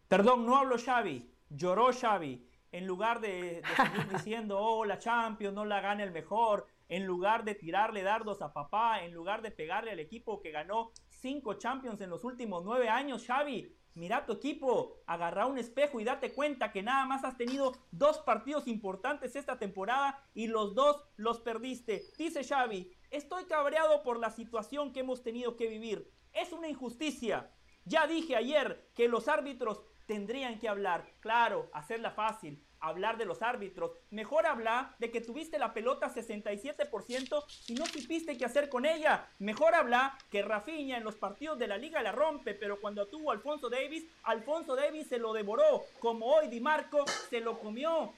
Perdón, no hablo Xavi, lloró Xavi. En lugar de, de seguir diciendo, oh, la Champions no la gana el mejor, en lugar de tirarle dardos a papá, en lugar de pegarle al equipo que ganó cinco Champions en los últimos nueve años, Xavi, mira tu equipo, agarra un espejo y date cuenta que nada más has tenido dos partidos importantes esta temporada y los dos los perdiste. Dice Xavi, estoy cabreado por la situación que hemos tenido que vivir. Es una injusticia. Ya dije ayer que los árbitros tendrían que hablar, claro, hacerla fácil, hablar de los árbitros. Mejor hablar de que tuviste la pelota 67% y no supiste qué hacer con ella. Mejor hablar que Rafinha en los partidos de la liga la rompe, pero cuando tuvo Alfonso Davis, Alfonso Davis se lo devoró, como hoy Di Marco se lo comió.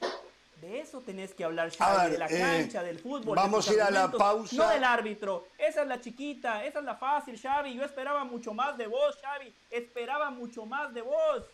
De eso tenés que hablar, Xavi, ver, de la eh, cancha, del fútbol. vamos a ir a la pausa. No del árbitro. Esa es la chiquita, esa es la fácil, Xavi. Yo esperaba mucho más de vos, Xavi. Esperaba mucho más de vos.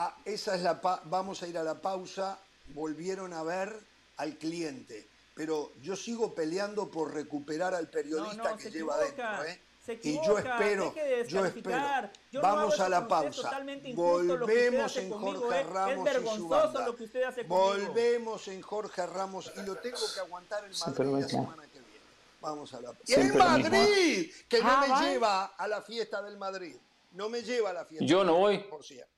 Ah, esa es la pa- vamos a ir a la pausa. Volvieron a ver al cliente. Pero yo sigo peleando por recuperar al periodista No, no, que lleva equivoca, adentro. ¿eh? se y yo espero, de yo espero. Yo Vamos a la pausa. Volvemos en conmigo, Jorge ¿eh? Es Ramos y su banda. lo que usted hace conmigo. Volvemos en Jorge Ramos y lo tengo que aguantar en Madrid la semana que viene. Vamos a la en lo mismo, Madrid, que no Ah, me ¿va? lleva a la fiesta del Madrid. No me lleva a la fiesta. Yo no voy. Por cierto.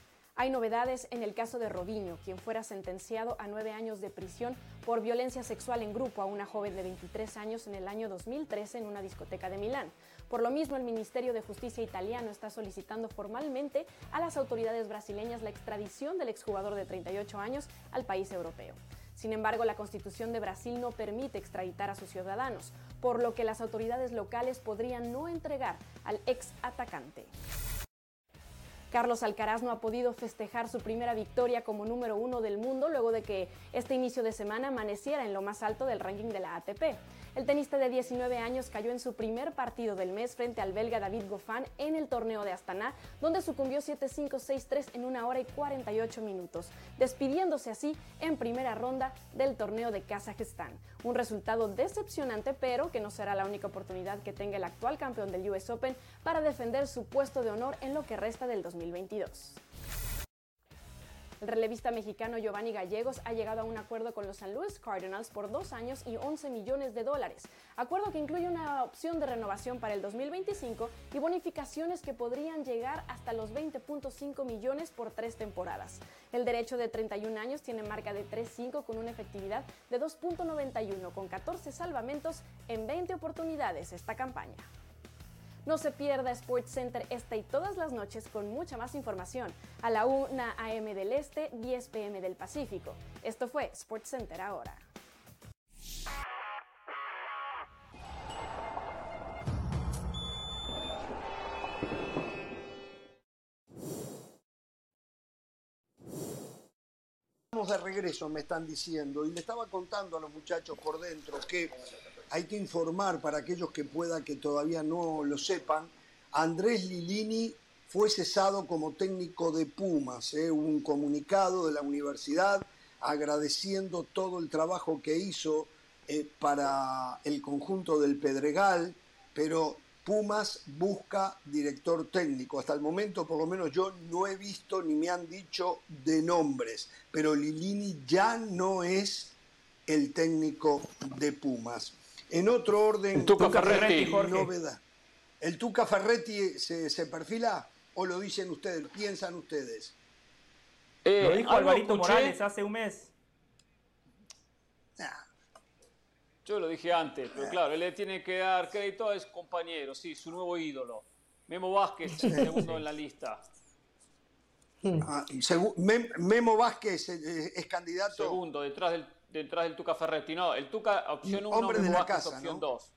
Hay novedades en el caso de Robinho, quien fuera sentenciado a nueve años de prisión por violencia sexual en grupo a una joven de 23 años en el año 2013 en una discoteca de Milán. Por lo mismo, el Ministerio de Justicia italiano está solicitando formalmente a las autoridades brasileñas la extradición del exjugador de 38 años al país europeo. Sin embargo, la constitución de Brasil no permite extraditar a sus ciudadanos, por lo que las autoridades locales podrían no entregar al ex atacante. Carlos Alcaraz no ha podido festejar su primera victoria como número uno del mundo luego de que este inicio de semana amaneciera en lo más alto del ranking de la ATP. El tenista de 19 años cayó en su primer partido del mes frente al belga David Goffin en el torneo de Astana, donde sucumbió 7-5, 6-3 en una hora y 48 minutos, despidiéndose así en primera ronda del torneo de Kazajistán. Un resultado decepcionante, pero que no será la única oportunidad que tenga el actual campeón del US Open para defender su puesto de honor en lo que resta del 2022. El relevista mexicano Giovanni Gallegos ha llegado a un acuerdo con los San Luis Cardinals por dos años y 11 millones de dólares. Acuerdo que incluye una opción de renovación para el 2025 y bonificaciones que podrían llegar hasta los 20.5 millones por tres temporadas. El derecho de 31 años tiene marca de 3.5 con una efectividad de 2.91 con 14 salvamentos en 20 oportunidades esta campaña. No se pierda Sports Center esta y todas las noches con mucha más información a la 1 a.m. del Este, 10 p.m. del Pacífico. Esto fue Sports Center ahora. Estamos de regreso, me están diciendo, y le estaba contando a los muchachos por dentro que hay que informar para aquellos que pueda que todavía no lo sepan. Andrés Lilini fue cesado como técnico de Pumas. ¿eh? un comunicado de la universidad agradeciendo todo el trabajo que hizo eh, para el conjunto del Pedregal, pero Pumas busca director técnico. Hasta el momento, por lo menos yo no he visto ni me han dicho de nombres, pero Lilini ya no es el técnico de Pumas. En otro orden, el Tuca Ferretti, novedad. ¿El Tuca Ferretti se, perfila o lo dicen ustedes, piensan ustedes? Eh, lo dijo Alvarito Morales hace un mes. Yo lo dije antes, pero claro, él le tiene que dar crédito a su compañero, sí, su nuevo ídolo. Memo Vázquez, segundo en la lista. Ah, Memo Vázquez eh, es candidato. Segundo, detrás del detrás del Tuca Ferretti. No, el Tuca opción 1, Hombre de la casa, opción 2.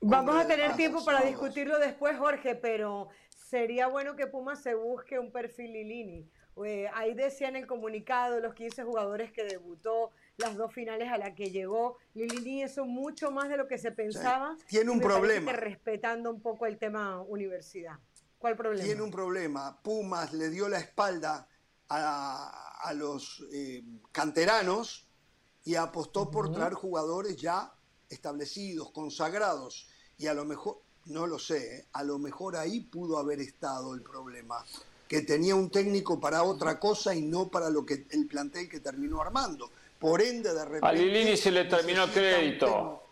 Vamos a tener tiempo para discutirlo después, Jorge, pero sería bueno que Puma se busque un perfil Lilini. Eh, ahí decía en el comunicado los 15 jugadores que debutó, las dos finales a las que llegó. Lilini eso mucho más de lo que se pensaba. tiene un problema. respetando un poco el tema universidad. ¿Cuál problema? Tiene un problema. Pumas le dio la espalda a, los eh, canteranos y apostó por traer jugadores ya establecidos, consagrados. Y a lo mejor, no lo sé, ¿eh? a lo mejor ahí pudo haber estado el problema, que tenía un técnico para otra cosa y no para lo que el plantel que terminó armando. Por ende, de repente... A Lilini se le terminó el crédito.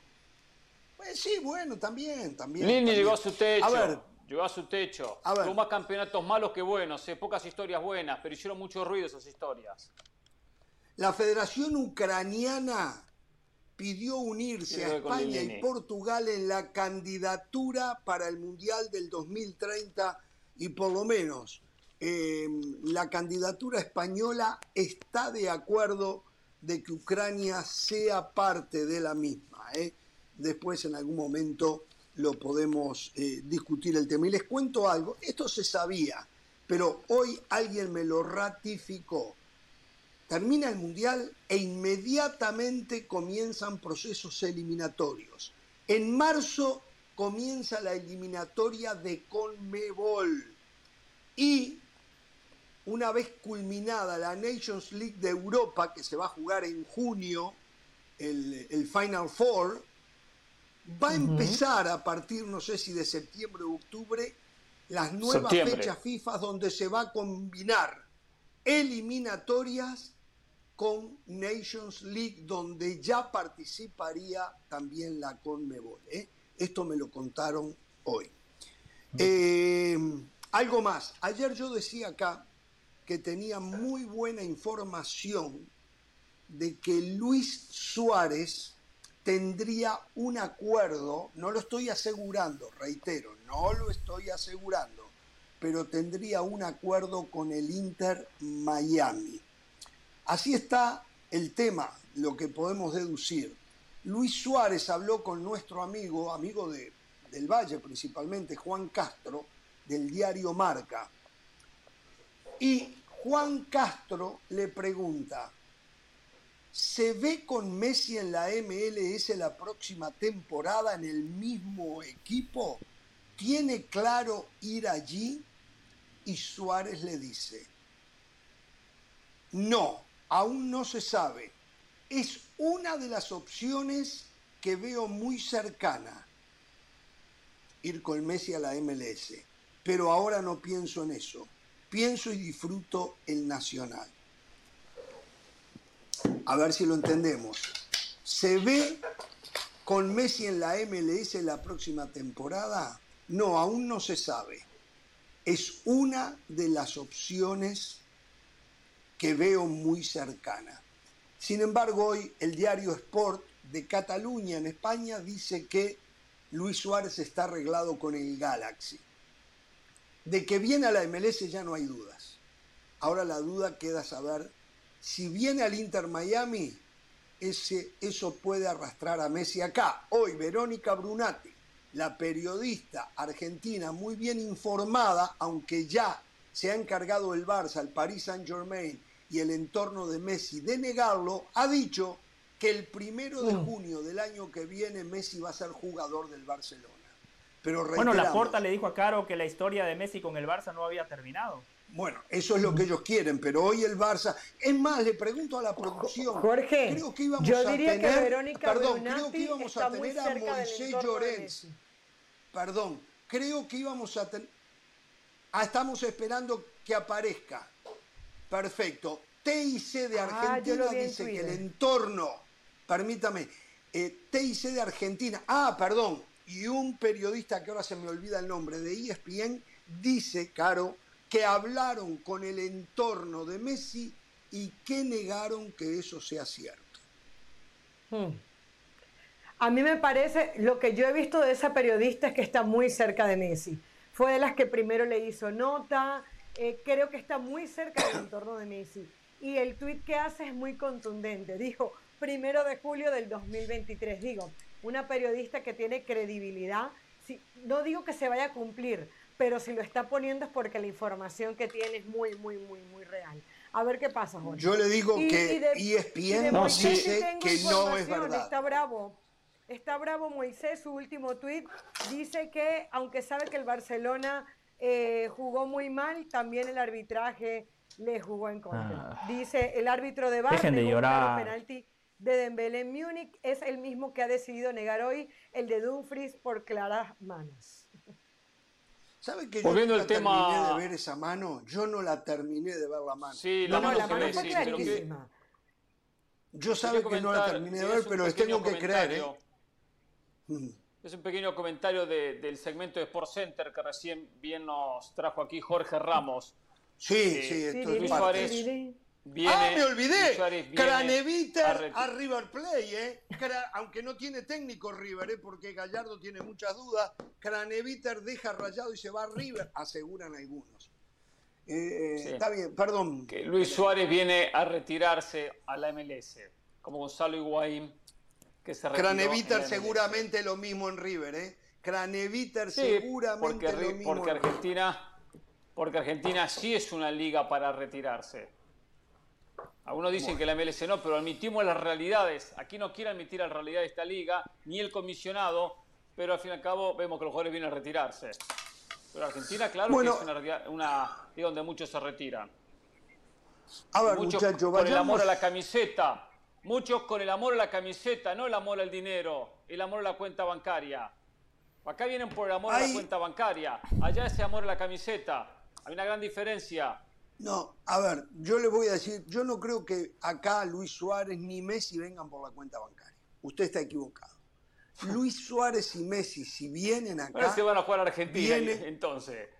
Pues sí, bueno, también, también. Lini llegó a su techo. A ver, llegó a su techo. Tuvo más campeonatos malos que buenos, ¿eh? pocas historias buenas, pero hicieron mucho ruido esas historias. La Federación Ucraniana pidió unirse a España y Portugal en la candidatura para el Mundial del 2030 y por lo menos em, la candidatura española está de acuerdo de que Ucrania sea parte de la misma. ¿eh? Después en algún momento lo podemos eh, discutir el tema. Y les cuento algo, esto se sabía, pero hoy alguien me lo ratificó termina el Mundial e inmediatamente comienzan procesos eliminatorios. En marzo comienza la eliminatoria de Conmebol. Y una vez culminada la Nations League de Europa, que se va a jugar en junio, el, Final Four, va a empezar a partir, no sé si de septiembre o octubre, las nuevas fechas FIFA donde se va a combinar eliminatorias con Nations League, donde ya participaría también la Conmebol. ¿eh? Esto me lo contaron hoy. Eh, algo más. Ayer yo decía acá que tenía muy buena información de que Luis Suárez tendría un acuerdo, no lo estoy asegurando, reitero, no lo estoy asegurando, pero tendría un acuerdo con el Inter Miami. Así está el tema, lo que podemos deducir. Luis Suárez habló con nuestro amigo, amigo de, del Valle principalmente, Juan Castro, del diario Marca. Y Juan Castro le pregunta, ¿se ve con Messi en la MLS la próxima temporada en el mismo equipo? ¿Tiene claro ir allí? Y Suárez le dice, no, aún no se sabe. Es una de las opciones que veo muy cercana, ir con Messi a la MLS. Pero ahora no pienso en eso. Pienso y disfruto el Nacional. A ver si lo entendemos. ¿Se ve con Messi en la MLS la próxima temporada? No, aún no se sabe. Es una de las opciones que veo muy cercana. Sin embargo, hoy el diario Sport de Cataluña en España dice que Luis Suárez está arreglado con el Galaxy. De que viene a la MLS ya no hay dudas. Ahora la duda queda saber si viene al Inter Miami, ese, eso puede arrastrar a Messi acá. Hoy Verónica Brunati, la periodista argentina muy bien informada, aunque ya se ha encargado el Barça, el Paris Saint Germain y el entorno de Messi de negarlo, ha dicho que el primero de Mm. junio del año que viene Messi va a ser jugador del Barcelona. Pero Bueno, Laporta le dijo a Caro que la historia de Messi con el Barça no había terminado. Bueno, eso es lo que ellos quieren, pero hoy el Barça. Es más, le pregunto a la producción. Jorge, creo que íbamos yo a diría que tener, Verónica Perdón, creo que íbamos está a tener a del Moisés Llorens. Perdón, creo que íbamos a tener. Ah, estamos esperando que aparezca. Perfecto. TIC de Ah, Argentina dice que el entorno. Permítame. eh, TIC de Argentina. Ah, perdón. Y un periodista que ahora se me olvida el nombre de ESPN dice, Caro, que hablaron con el entorno de Messi y que negaron que eso sea cierto. Hmm. A mí me parece, lo que yo he visto de esa periodista es que está muy cerca de Messi. Fue de las que primero le hizo nota, eh, creo que está muy cerca del entorno de Messi. Y el tuit que hace es muy contundente. Dijo, primero de julio del 2023. Digo, una periodista que tiene credibilidad. Si, no digo que se vaya a cumplir, pero si lo está poniendo es porque la información que tiene es muy, muy, muy, muy real. A ver qué pasa, Jorge. Yo le digo Y- que y de- ESPN y de no sí tengo que no es verdad. Está bravo. Está bravo Moisés, su último tuit. Dice que, aunque sabe que el Barcelona eh, jugó muy mal, también el arbitraje le jugó en contra. Ah. Dice, el árbitro de VAR de llorar. penalti de Dembélé en Múnich. Es el mismo que ha decidido negar hoy el de Dumfries por claras manos. ¿Sabe que yo Volviendo no al la tema- terminé de ver esa mano? Yo no la terminé de ver la mano. Sí, No, la no, mano la mano fue que- clarísima. Yo sabe que no la terminé de ver, pero tengo que creer. ¿eh? Es un pequeño comentario de- del segmento de Sport Center que recién bien nos trajo aquí Jorge Ramos. Sí, Eh, sí, esto Luis es parte. Suárez viene, ah, me olvidé. Craneviter a River Play, ¿eh? Aunque no tiene técnico River, ¿eh? Porque Gallardo tiene muchas dudas. Craneviter deja rayado y se va a River, aseguran algunos. Eh, Sí. Está bien, perdón. que Luis Suárez viene a retirarse a la MLS, como Gonzalo Higuaín, que se Craneviter seguramente lo mismo en River, ¿eh? Craneviter Sí, seguramente porque, lo mismo. porque. Argentina, porque Argentina sí es una liga para retirarse. Algunos dicen que la MLS no, pero admitimos las realidades. Aquí no quiere admitir la realidad de esta liga, ni el comisionado, pero al fin y al cabo vemos que los jugadores vienen a retirarse. Pero Argentina, claro Bueno. que es una, una liga donde muchos se retiran. A ver, muchos el amor a la camiseta. Muchos con el amor a la camiseta, no el amor al dinero, el amor a la cuenta bancaria. Acá vienen por el amor a la cuenta bancaria. Allá ese amor a la camiseta. Hay una gran diferencia. No, a ver, yo le voy a decir, yo no creo que acá Luis Suárez ni Messi vengan por la cuenta bancaria. Usted está equivocado. Luis Suárez y Messi, si vienen Ahora acá, se van a jugar a Argentina viene- entonces.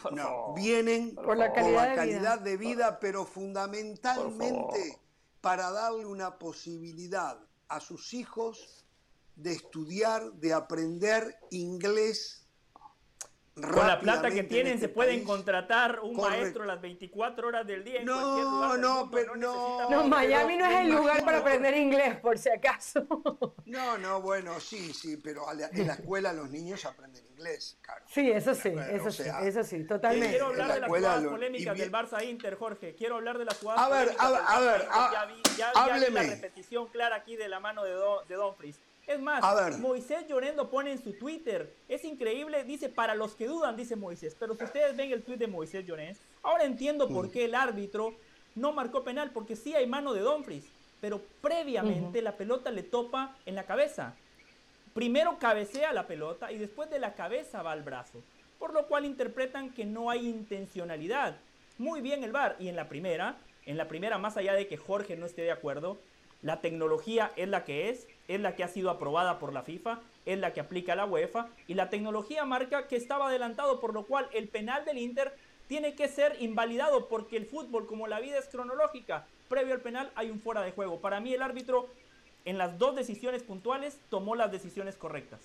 Por no, favor. vienen Por por la calidad de de, vida. pero fundamentalmente favor. Para darle una posibilidad a sus hijos de estudiar, de aprender inglés. Con la plata que tienen este se pueden país. contratar un Correcto. maestro las 24 horas del día en No, cualquier lugar del no, mundo, pero no, No, Miami no es el lugar imagino- para aprender inglés, por si acaso. No, no, bueno, sí, sí, pero la- en la escuela los niños aprenden inglés, claro. Sí, eso sí, Bueno, eso o sí, eso sí, Eh, totalmente. Quiero en hablar la de las jugadas lo- polémicas del Barça Inter, Jorge. Quiero hablar de las jugadas A ver, polémicas a ver, a ver, a- ya vi, ya- ya vi la repetición clara aquí de la mano de, Do- de Dumfries. Es más, A ver. Moisés Llorendo pone en su Twitter, es increíble, dice, para los que dudan, dice Moisés, pero si ustedes ven el tweet de Moisés Llorens, ahora entiendo por qué el árbitro no marcó penal, porque sí hay mano de Dumfries, pero previamente la pelota le topa en la cabeza. Primero cabecea la pelota y después de la cabeza va al brazo, por lo cual interpretan que no hay intencionalidad. Muy bien el VAR. Y en la primera, en la primera, más allá de que Jorge no esté de acuerdo, la tecnología es la que es, es la que ha sido aprobada por la FIFA, es la que aplica la UEFA y la tecnología marca que estaba adelantado, por lo cual el penal del Inter tiene que ser invalidado porque el fútbol, como la vida es cronológica, previo al penal hay un fuera de juego. Para mí el árbitro en las dos decisiones puntuales tomó las decisiones correctas.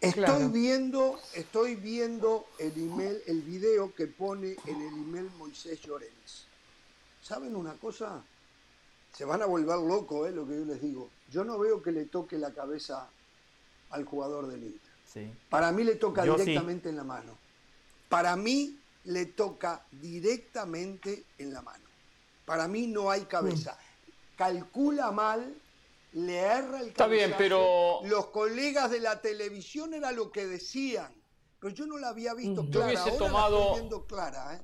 Estoy Claro. viendo, estoy viendo el email, el video que pone en el email Moisés Llorens. ¿Saben una cosa? Se van a volver locos, ¿eh? lo que yo les digo. Yo no veo que le toque la cabeza al jugador del Inter. Sí. Para mí le toca Yo sí. directamente en la mano. Para mí le toca directamente en la mano. Para mí no hay cabeza. Calcula mal, le erra el Está bien, pero- Los colegas de la televisión era lo que decían. Pero yo no la había visto Yo clara. hubiese Ahora la tomado- estoy viendo clara, ¿eh?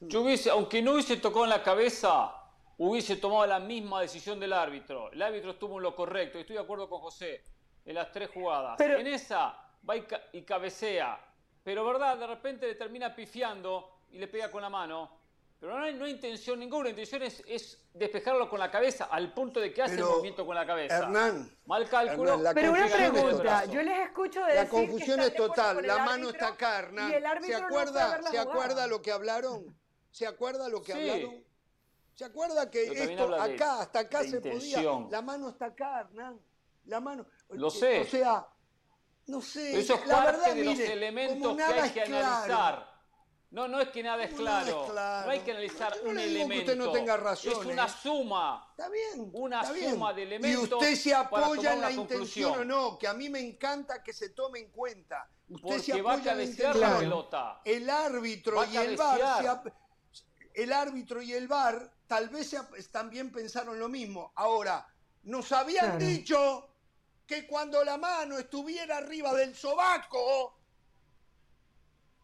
Yo hubiese, aunque no hubiese tocado en la cabeza, hubiese tomado la misma decisión del árbitro. El árbitro estuvo en lo correcto, y estoy de acuerdo con José, en las tres jugadas. Pero- En esa va y, ca- y cabecea, pero verdad, de repente le termina pifiando y le pega con la mano. Pero no hay, no hay intención ninguna, la intención es, es despejarlo con la cabeza, al punto de que hace Pero, el movimiento con la cabeza. Hernán, Mal cálculo. Hernán, Pero una pregunta, total. yo les escucho de La decir confusión es total. La mano árbitro está acá, Hernán. Y el ¿Se no acuerda, la ¿Se acuerda lo que hablaron? ¿Se acuerda lo que Sí. hablaron? ¿Se acuerda que esto de- acá, hasta acá se podía? La mano está acá, Hernán. La mano. Lo Eh, sé. O sea, no sé. Eso es la parte verdad, de los elementos que hay que claro. analizar. No, no es que nada es claro. No hay que analizar no un le digo que elemento. usted no tenga razón, Es una ¿eh? suma. Está bien. Una está bien. suma de Y elementos. usted se apoya en la intención conclusión. o no, que a mí me encanta que se tome en cuenta. Usted se Porque va a apoya en la cabecear la pelota. El árbitro Va a y el se ap- el árbitro y el VAR tal vez también pensaron lo mismo. Ahora, nos habían Claro. dicho que cuando la mano estuviera arriba del sobaco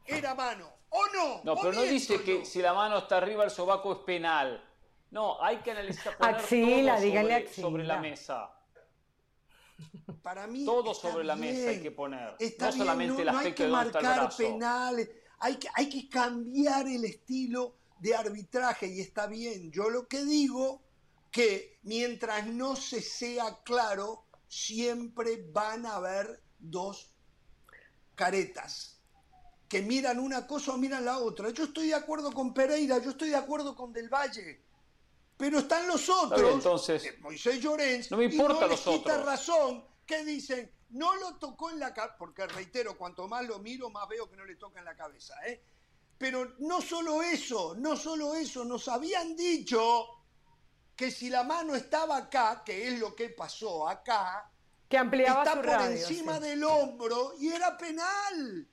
era mano. ¿O no? No, ¿O pero no dice que si la mano está arriba el sobaco es penal. No, hay que analizar poner Axila, todo sobre, axila. sobre la mesa. Para mí Todo sobre la mesa hay que poner. Está no bien, solamente el no, no hay aspecto que de marcar penales, hay que, hay que cambiar el estilo de arbitraje y está bien. Yo lo que digo que mientras no se sea claro, siempre van a haber dos caretas que miran una cosa o miran la otra. Yo estoy de acuerdo con Pereira, yo estoy de acuerdo con Del Valle. Pero están los otros, bien, entonces, eh, Moisés Llorens, no me y importa no los les quita otros. razón, que dicen, no lo tocó en la cabeza, porque reitero, cuanto más lo miro, más veo que no le toca en la cabeza. ¿eh? Pero no solo eso, no solo eso, nos habían dicho que si la mano estaba acá, que es lo que pasó acá, Que ampliaba está su por radio. encima sí. del hombro y era penal.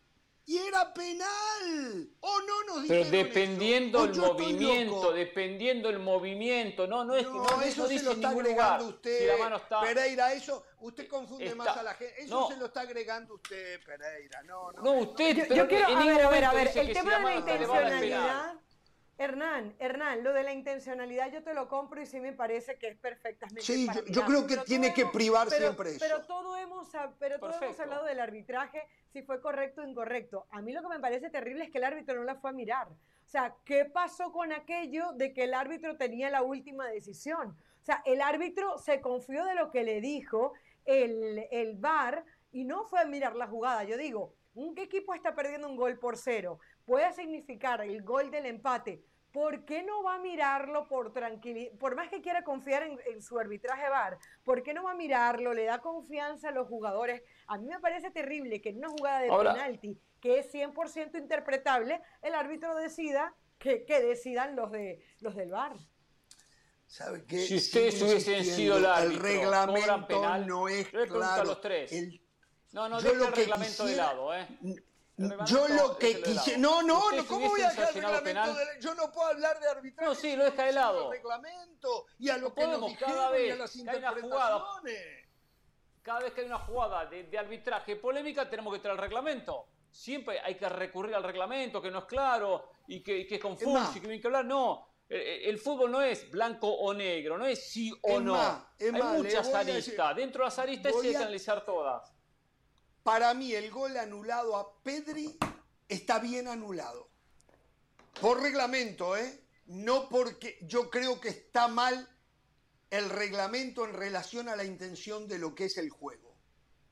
Y era penal. O no nos Pero dependiendo eso. O el movimiento, dependiendo el movimiento, no, no es que No, no, eso no se dice lo en está ningún agregando lugar. usted. Si la mano está, Pereira, eso, usted confunde Está- más a la gente. Eso no. se lo está agregando usted, Pereira. No, no. no usted, Yo, pero yo quiero, a ver, a ver, a ver, el tema de la intencionalidad, Hernán, Hernán, lo de la intencionalidad yo te lo compro y sí me parece que es perfectamente Sí, para yo- creo que Pero tiene todo que hemos- privar pero- siempre eso. Pero todo hemos, pero todo hemos hablado del arbitraje, si fue correcto o incorrecto. A mí lo que me parece terrible es que el árbitro no la fue a mirar. O sea, ¿qué pasó con aquello de que el árbitro tenía la última decisión? O sea, el árbitro se confió de lo que le dijo el, el VAR y no fue a mirar la jugada. Yo digo, un equipo está perdiendo un gol por cero, puede significar el gol del empate ¿por qué no va a mirarlo por tranquilidad? Por más que quiera confiar en, su arbitraje VAR, ¿por qué no va a mirarlo? Le da confianza a los jugadores. A mí me parece terrible que en una jugada de penalti, que es 100% interpretable, el árbitro decida que, decidan los, de, los del VAR. ¿Sabe qué? Si ustedes hubiesen sido el árbitro, el reglamento no es claro. A los tres. no, no, deja el reglamento de lado, ¿eh? Yo lo que quise. No, no, no, ¿cómo voy a dejar el reglamento? De... Yo no puedo hablar de arbitraje. No, sí, lo deja de lado. reglamento y a lo que nos dijeron cada vez y a las interpretaciones. Jugada, cada vez que hay una jugada de, de, arbitraje polémica, tenemos que traer el reglamento. Siempre hay que recurrir al reglamento, que no es claro y que, que es confuso y que hay que hablar. No, el, fútbol no es blanco o negro, no es sí o no. hay muchas aristas. Dentro de las aristas hay que analizar todas. Para mí el gol anulado a Pedri está bien anulado. Por reglamento, ¿eh? No porque yo creo que está mal el reglamento en relación a la intención de lo que es el juego.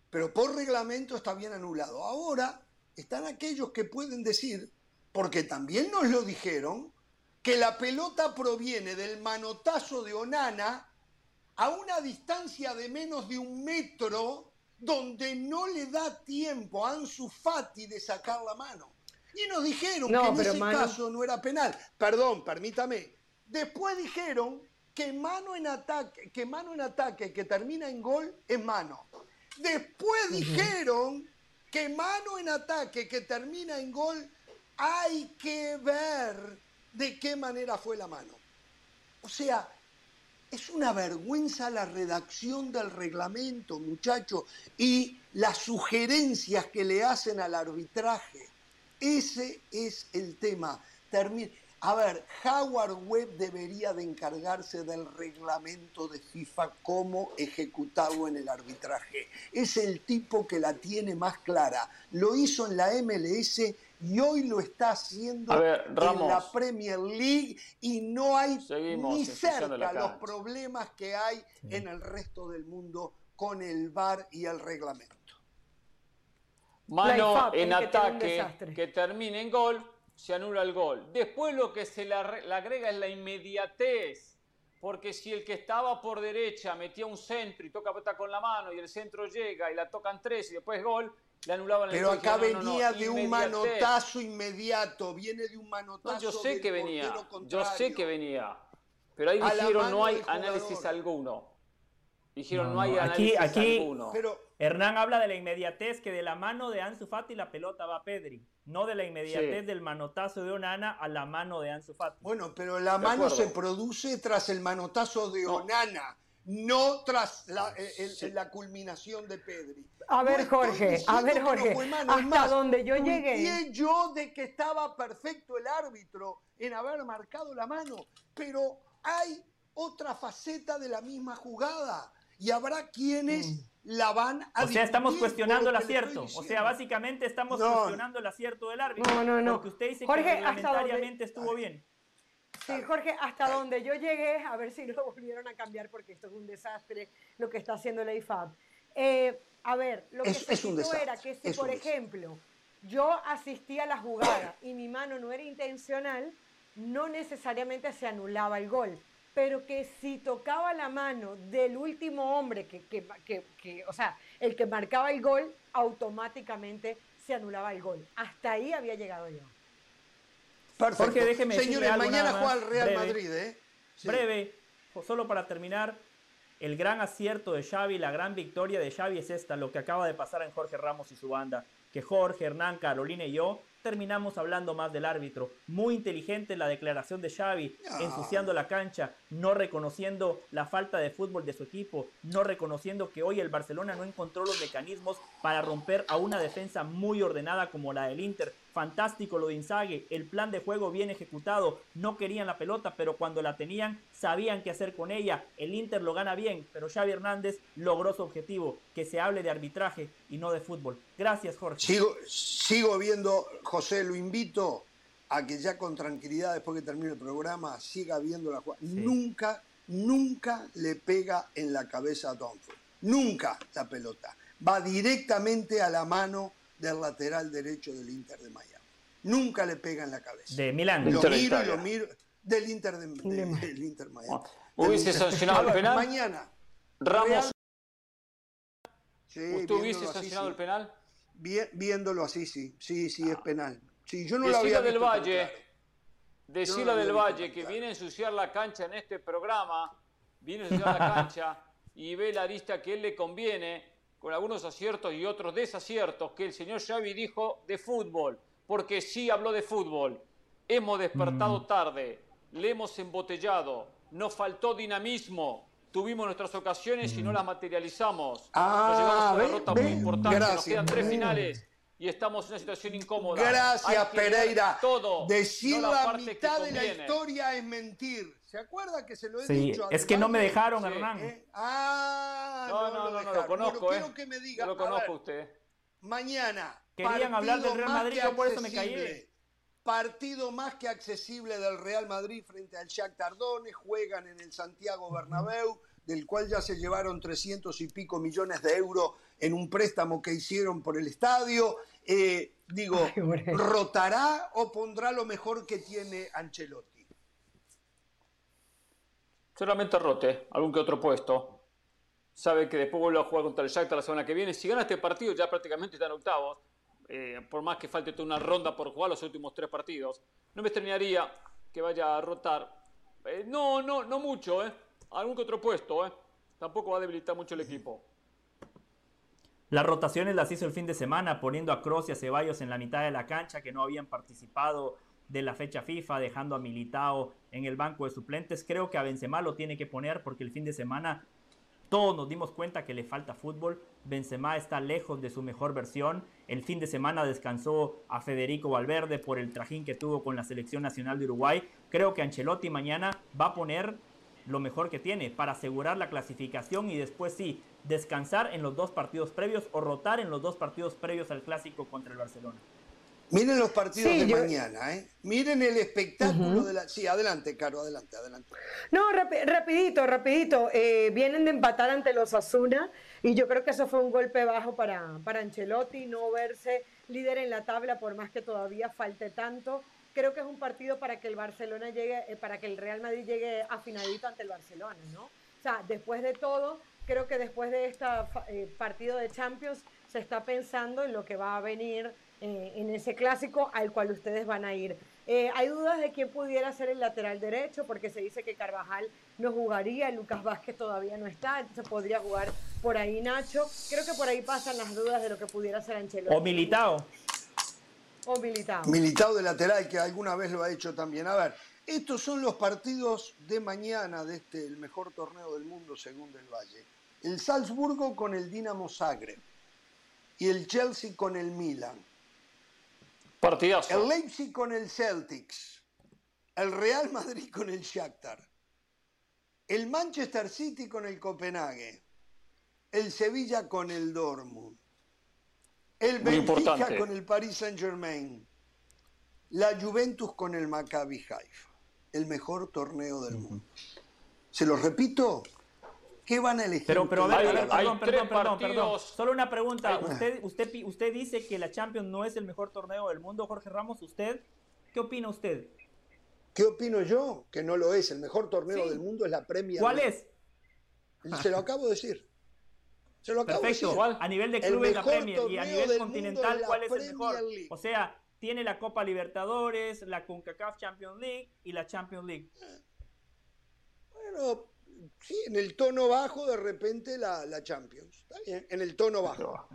Pero por reglamento está bien anulado. Ahora están aquellos que pueden decir, porque también nos lo dijeron, que la pelota proviene del manotazo de Onana a una distancia de menos de un metro donde no le da tiempo a Ansu Fati de sacar la mano. Y nos dijeron que en ese caso no era penal. Perdón, permítame. Después dijeron que mano en ataque, que mano en ataque que termina en gol es mano. Después dijeron que mano en ataque que termina en gol hay que ver de qué manera fue la mano. O sea, es una vergüenza la redacción del reglamento, muchachos, y las sugerencias que le hacen al arbitraje. Ese es el tema. A ver, Howard Webb debería de encargarse del reglamento de FIFA, cómo ejecutarlo en el arbitraje. Es el tipo que la tiene más clara. Lo hizo en la MLS y hoy lo está haciendo en la Premier League y no hay ni cerca los problemas que hay en el resto del mundo con el VAR y el reglamento. Mano en ataque que termine en gol, se anula el gol. Después lo que se le agrega es la inmediatez. Porque si el que estaba por derecha metía un centro y toca con la mano y el centro llega y la tocan tres y después gol, pero acá venía de un manotazo inmediato, viene de un manotazo. yo sé que venía, yo sé que venía. Pero ahí dijeron no hay análisis alguno. Dijeron no, hay análisis aquí, alguno. Pero, Hernán habla de la inmediatez que de la mano de Ansu Fati la pelota va a Pedri, no de la inmediatez del manotazo de Onana a la mano de Ansu Fati. Bueno, pero la mano se produce tras el manotazo de Onana no tras la, la, culminación de Pedri. A ver, Jorge, a ver, Jorge, hasta donde yo llegué. yo de que estaba perfecto el árbitro en haber marcado la mano, pero hay otra faceta de la misma jugada y habrá quienes mm. la van a O sea, estamos cuestionando el acierto. O sea, básicamente estamos cuestionando el acierto del árbitro. No, no, no. Porque usted dice Jorge, que reglamentariamente estuvo bien. Sí, Jorge, hasta donde yo llegué, a ver si lo volvieron a cambiar porque esto es un desastre lo que está haciendo la IFAB. Eh, a ver, lo que se se era que si, por ejemplo, yo asistía a la jugada y mi mano no era intencional, no necesariamente se anulaba el gol, pero que si tocaba la mano del último hombre, que, que, que, o sea, el que marcaba el gol, automáticamente se anulaba el gol. Hasta ahí había llegado yo. Perfecto. déjeme Señores, mañana juega el Real Madrid, ¿eh? Breve, solo para terminar, el gran acierto de Xavi, la gran victoria de Xavi es esta, lo que acaba de pasar en Jorge Ramos y su banda, que Jorge, Hernán, Carolina y yo terminamos hablando más del árbitro. Muy inteligente la declaración de Xavi, ensuciando la cancha, no reconociendo la falta de fútbol de su equipo, no reconociendo que hoy el Barcelona no encontró los mecanismos para romper a una defensa muy ordenada como la del Inter. Fantástico lo de Inzaghi, el plan de juego bien ejecutado, no querían la pelota, pero cuando la tenían sabían qué hacer con ella. El Inter lo gana bien, pero Xavi Hernández logró su objetivo, que se hable de arbitraje y no de fútbol. Gracias, Jorge. Sigo, sigo viendo, José, lo invito a que ya con tranquilidad, después que termine el programa, siga viendo la jugada. Nunca, nunca le pega en la cabeza a Donford. Nunca la pelota. Va directamente a la mano del lateral derecho del Inter de Miami. Nunca le pega en la cabeza. De Milán. Lo miro y lo miro. del Inter de, de- del Inter Miami. ¿Hubiese Inter. sancionado el penal? Mañana. Ramos, Sí, ¿usted hubiese sancionado sí. el penal? Vi- viéndolo así, sí. Sí, sí, es penal. Sí, yo no lo había Decirle del Valle, claro. no del Valle que claro. viene a ensuciar la cancha en este programa, viene a ensuciar la cancha y ve la lista que él le conviene, con algunos aciertos y otros desaciertos, que el señor Xavi dijo de fútbol, porque sí habló de fútbol. Hemos despertado tarde, le hemos embotellado, nos faltó dinamismo, tuvimos nuestras ocasiones y no las materializamos. Ah, nos llevamos a una ve, muy importante, nos gracias. quedan tres finales y estamos en una situación incómoda. Gracias, Pereira. Todo, Decir no la, mitad de la historia es mentir. ¿Se acuerda que se lo he Sí, dicho? es que no me dejaron, Sí. Hernán. ¿Eh? Ah, No, no, lo no, no, dejaron. lo conozco, Bueno, ¿eh? quiero que me diga. Yo lo a conozco ver, usted. Mañana. Querían hablar del Real Madrid, yo por eso me callé. Partido más que accesible del Real Madrid frente al Shakhtar Donetsk. Juegan en el Santiago Bernabéu, del cual ya se llevaron 300 y pico millones de euros en un préstamo que hicieron por el estadio. Eh, digo, Ay. ¿rotará o pondrá lo mejor que tiene Ancelotti? Solamente rote, algún que otro puesto. Sabe que después vuelve a jugar contra el Shakhtar la semana que viene. Si gana este partido, ya prácticamente está en octavos. Eh, por más que falte toda una ronda por jugar los últimos tres partidos. No me extrañaría que vaya a rotar. Eh, no, no, no mucho, ¿eh? Algún que otro puesto, ¿eh? Tampoco va a debilitar mucho el equipo. Las rotaciones las hizo el fin de semana, poniendo a Kroos y a Ceballos en la mitad de la cancha que no habían participado de la fecha FIFA, dejando a Militao en el banco de suplentes. Creo que a Benzema lo tiene que poner porque el fin de semana todos nos dimos cuenta que le falta fútbol. Benzema está lejos de su mejor versión. El fin de semana descansó a Federico Valverde por el trajín que tuvo con la selección nacional de Uruguay. Creo que Ancelotti mañana va a poner lo mejor que tiene para asegurar la clasificación y después sí, descansar en los dos partidos previos o rotar en los dos partidos previos al clásico contra el Barcelona. Miren los partidos Sí, de yo- mañana, ¿eh? Miren el espectáculo de la... Sí, adelante, Caro, adelante, adelante. No, rapi- rapidito, rapidito. Eh, vienen de empatar ante los Asuna y yo creo que eso fue un golpe bajo para, para Ancelotti, no verse líder en la tabla por más que todavía falte tanto. Creo que es un partido para que el Barcelona llegue, eh, para que el Real Madrid llegue afinadito ante el Barcelona, ¿no? O sea, después de todo, creo que después de este partido de Champions se está pensando en lo que va a venir eh, en ese clásico al cual ustedes van a ir. Eh, hay dudas de quién pudiera ser el lateral derecho, porque se dice que Carvajal no jugaría, Lucas Vázquez todavía no está, entonces podría jugar por ahí Nacho. Creo que por ahí pasan las dudas de lo que pudiera ser Ancelotti. O Militao. O Militao. Militado de lateral, que alguna vez lo ha hecho también. A ver, estos son los partidos de mañana de este, el mejor torneo del mundo según Del Valle. El Salzburgo con el Dinamo Zagreb y el Chelsea con el Milan. Partidazo. El Leipzig con el Celtics. El Real Madrid con el Shakhtar. El Manchester City con el Copenhague. El Sevilla con el Dortmund. El Muy Benfica importante. con el Paris Saint Germain. La Juventus con el Maccabi Haifa. El mejor torneo del mundo. Se lo repito. ¿Qué van a elegir? Pero, pero, a ver, ustedes? a ver, hay perdón, tres perdón, perdón, perdón. partidos. Solo una pregunta. Hay- ¿Usted, usted, usted dice que la Champions no es el mejor torneo del mundo, Jorge Ramos. ¿Usted? ¿Qué opina usted? ¿Qué opino yo? Que no lo es. El mejor torneo Sí. del mundo es la Premier ¿Cuál es? Se lo acabo de decir. Se lo acabo de decir. Perfecto. A nivel de clubes, la Premier. Y a nivel continental, ¿cuál es el mejor? League. O sea, tiene la Copa Libertadores, la CONCACAF Champions League y la Champions League. Bueno, sí, en el tono bajo de repente la, la Champions. Está bien, en el tono bajo.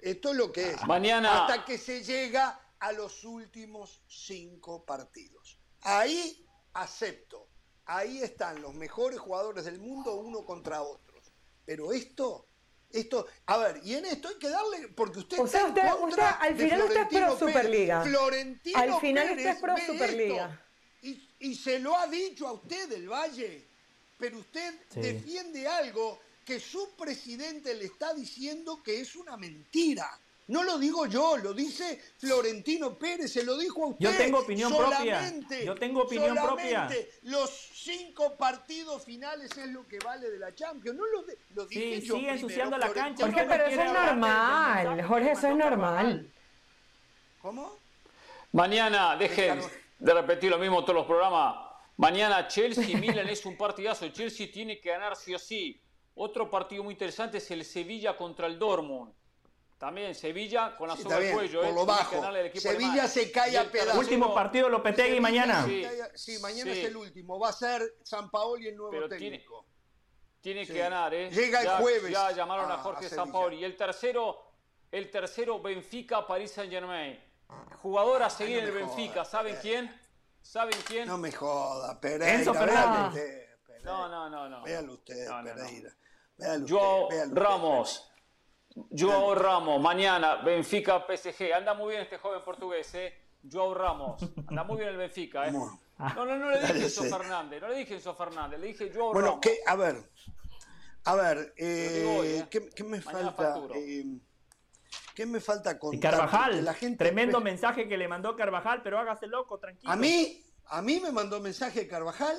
Esto es lo que es. Mañana- Hasta que se llega a los últimos cinco partidos. Ahí acepto. Ahí están los mejores jugadores del mundo uno contra otros. Pero esto, esto, a ver, y en esto hay que darle, porque usted O sea, está en usted- contra usted- al de final usted es pro Pérez. Superliga. Florentino Al final usted es pro Superliga. y, y se lo ha dicho a usted del Valle, pero usted Sí. defiende algo que su presidente le está diciendo que es una mentira. No lo digo yo, lo dice Florentino Pérez, se lo dijo a usted. Yo tengo opinión propia. Yo tengo opinión propia. Los cinco partidos finales es lo que vale de la Champions. No lo, de- lo dije Sí, yo sigue ensuciando la cancha. Jorge, no pero eso es normal. Jorge, eso es normal. ¿Cómo? Mañana dejen de repetir lo mismo todos los programas. Mañana Chelsea-Milan es un partidazo. Chelsea tiene que ganar sí o sí. Otro partido muy interesante es el Sevilla contra el Dortmund. También Sevilla con la Sí, soga está al cuello. por eh, lo tiene bajo. Sevilla alemán. se cae a el pedazos. Último partido Lopetegui Sevilla mañana. Sí. cae a- Sí, mañana Sí. es el último. Va a ser San Paolo y el nuevo Pero tiene- técnico. Tiene Sí. que ganar, ¿eh? Llega el jueves Ya llamaron a, a- Jorge a Sampaoli. Y el tercero, el tercero, Benfica, Paris Saint Germain. Jugador a seguir no en el Benfica. ¿Saben quién? ¿Saben quién? No me joda, Pereira. Enzo Fernández. No, no, no, no. Véalo usted, No, no, no. Pereira. Véalo usted, Joao véalo usted. Joao Ramos, mañana, Benfica, PSG. Anda muy bien este joven portugués, ¿eh? Joao Ramos. Anda muy bien el Benfica, ¿eh? Bueno. No, no, no le dije sí. Fernández. No le dije Enzo Fernández. Le dije Joao Bueno, Ramos. que, a ver, a ver, eh, hoy, ¿eh? ¿qué, qué me Mañana falta? eh, ¿Qué me falta contar? Carvajal, Porque la gente tremendo mensaje que le mandó Carvajal, pero hágase loco, tranquilo. A mí, a mí me mandó mensaje Carvajal.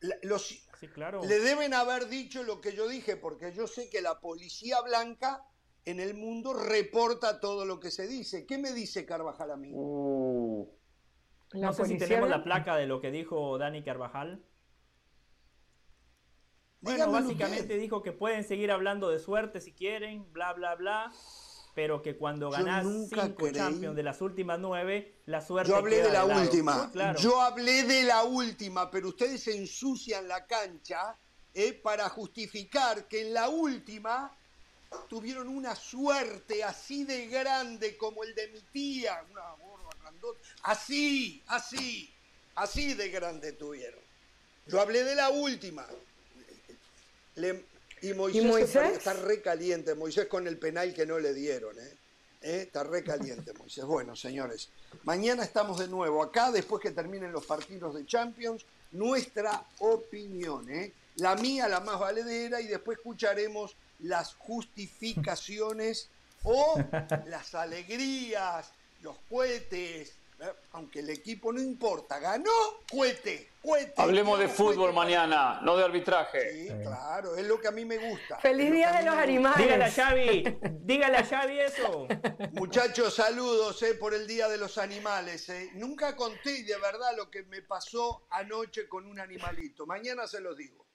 La- Los, Sí, claro. le deben haber dicho lo que yo dije, porque yo sé que la policía blanca en el mundo reporta todo lo que se dice. ¿Qué me dice Carvajal a mí? Uh, No sé si tenemos la placa de lo que dijo Dani Carvajal. Bueno, Dígamelo básicamente usted. dijo que pueden seguir hablando de suerte si quieren, bla, bla, bla, pero que cuando ganás cinco creí- Champions de las últimas nueve, la suerte Yo hablé queda de la última. Claro. Yo hablé de la última, pero ustedes ensucian la cancha eh, para justificar que en la última tuvieron una suerte así de grande como el de mi tía, una gorda grandota. Así, así, así de grande tuvieron. Yo hablé de la última. Le- y Moisés, ¿Y Moisés? está recaliente, Moisés con el penal que no le dieron, ¿eh? ¿Eh? Está recaliente, Moisés. Bueno, señores, mañana estamos de nuevo acá, después que terminen los partidos de Champions, nuestra opinión, ¿eh? La mía, la más valedera, y después escucharemos las justificaciones o las alegrías, los cohetes. Aunque el equipo no importa, ganó, cohete, cohete. Hablemos de fútbol mañana, no de arbitraje. Sí, claro, es lo que a mí me gusta. Feliz lo Día de los. Animales. Dígale a Xavi, dígale a Xavi eso. Muchachos, saludos eh, por el Día de los Animales. eh. Nunca conté de verdad lo que me pasó anoche con un animalito. Mañana se los digo.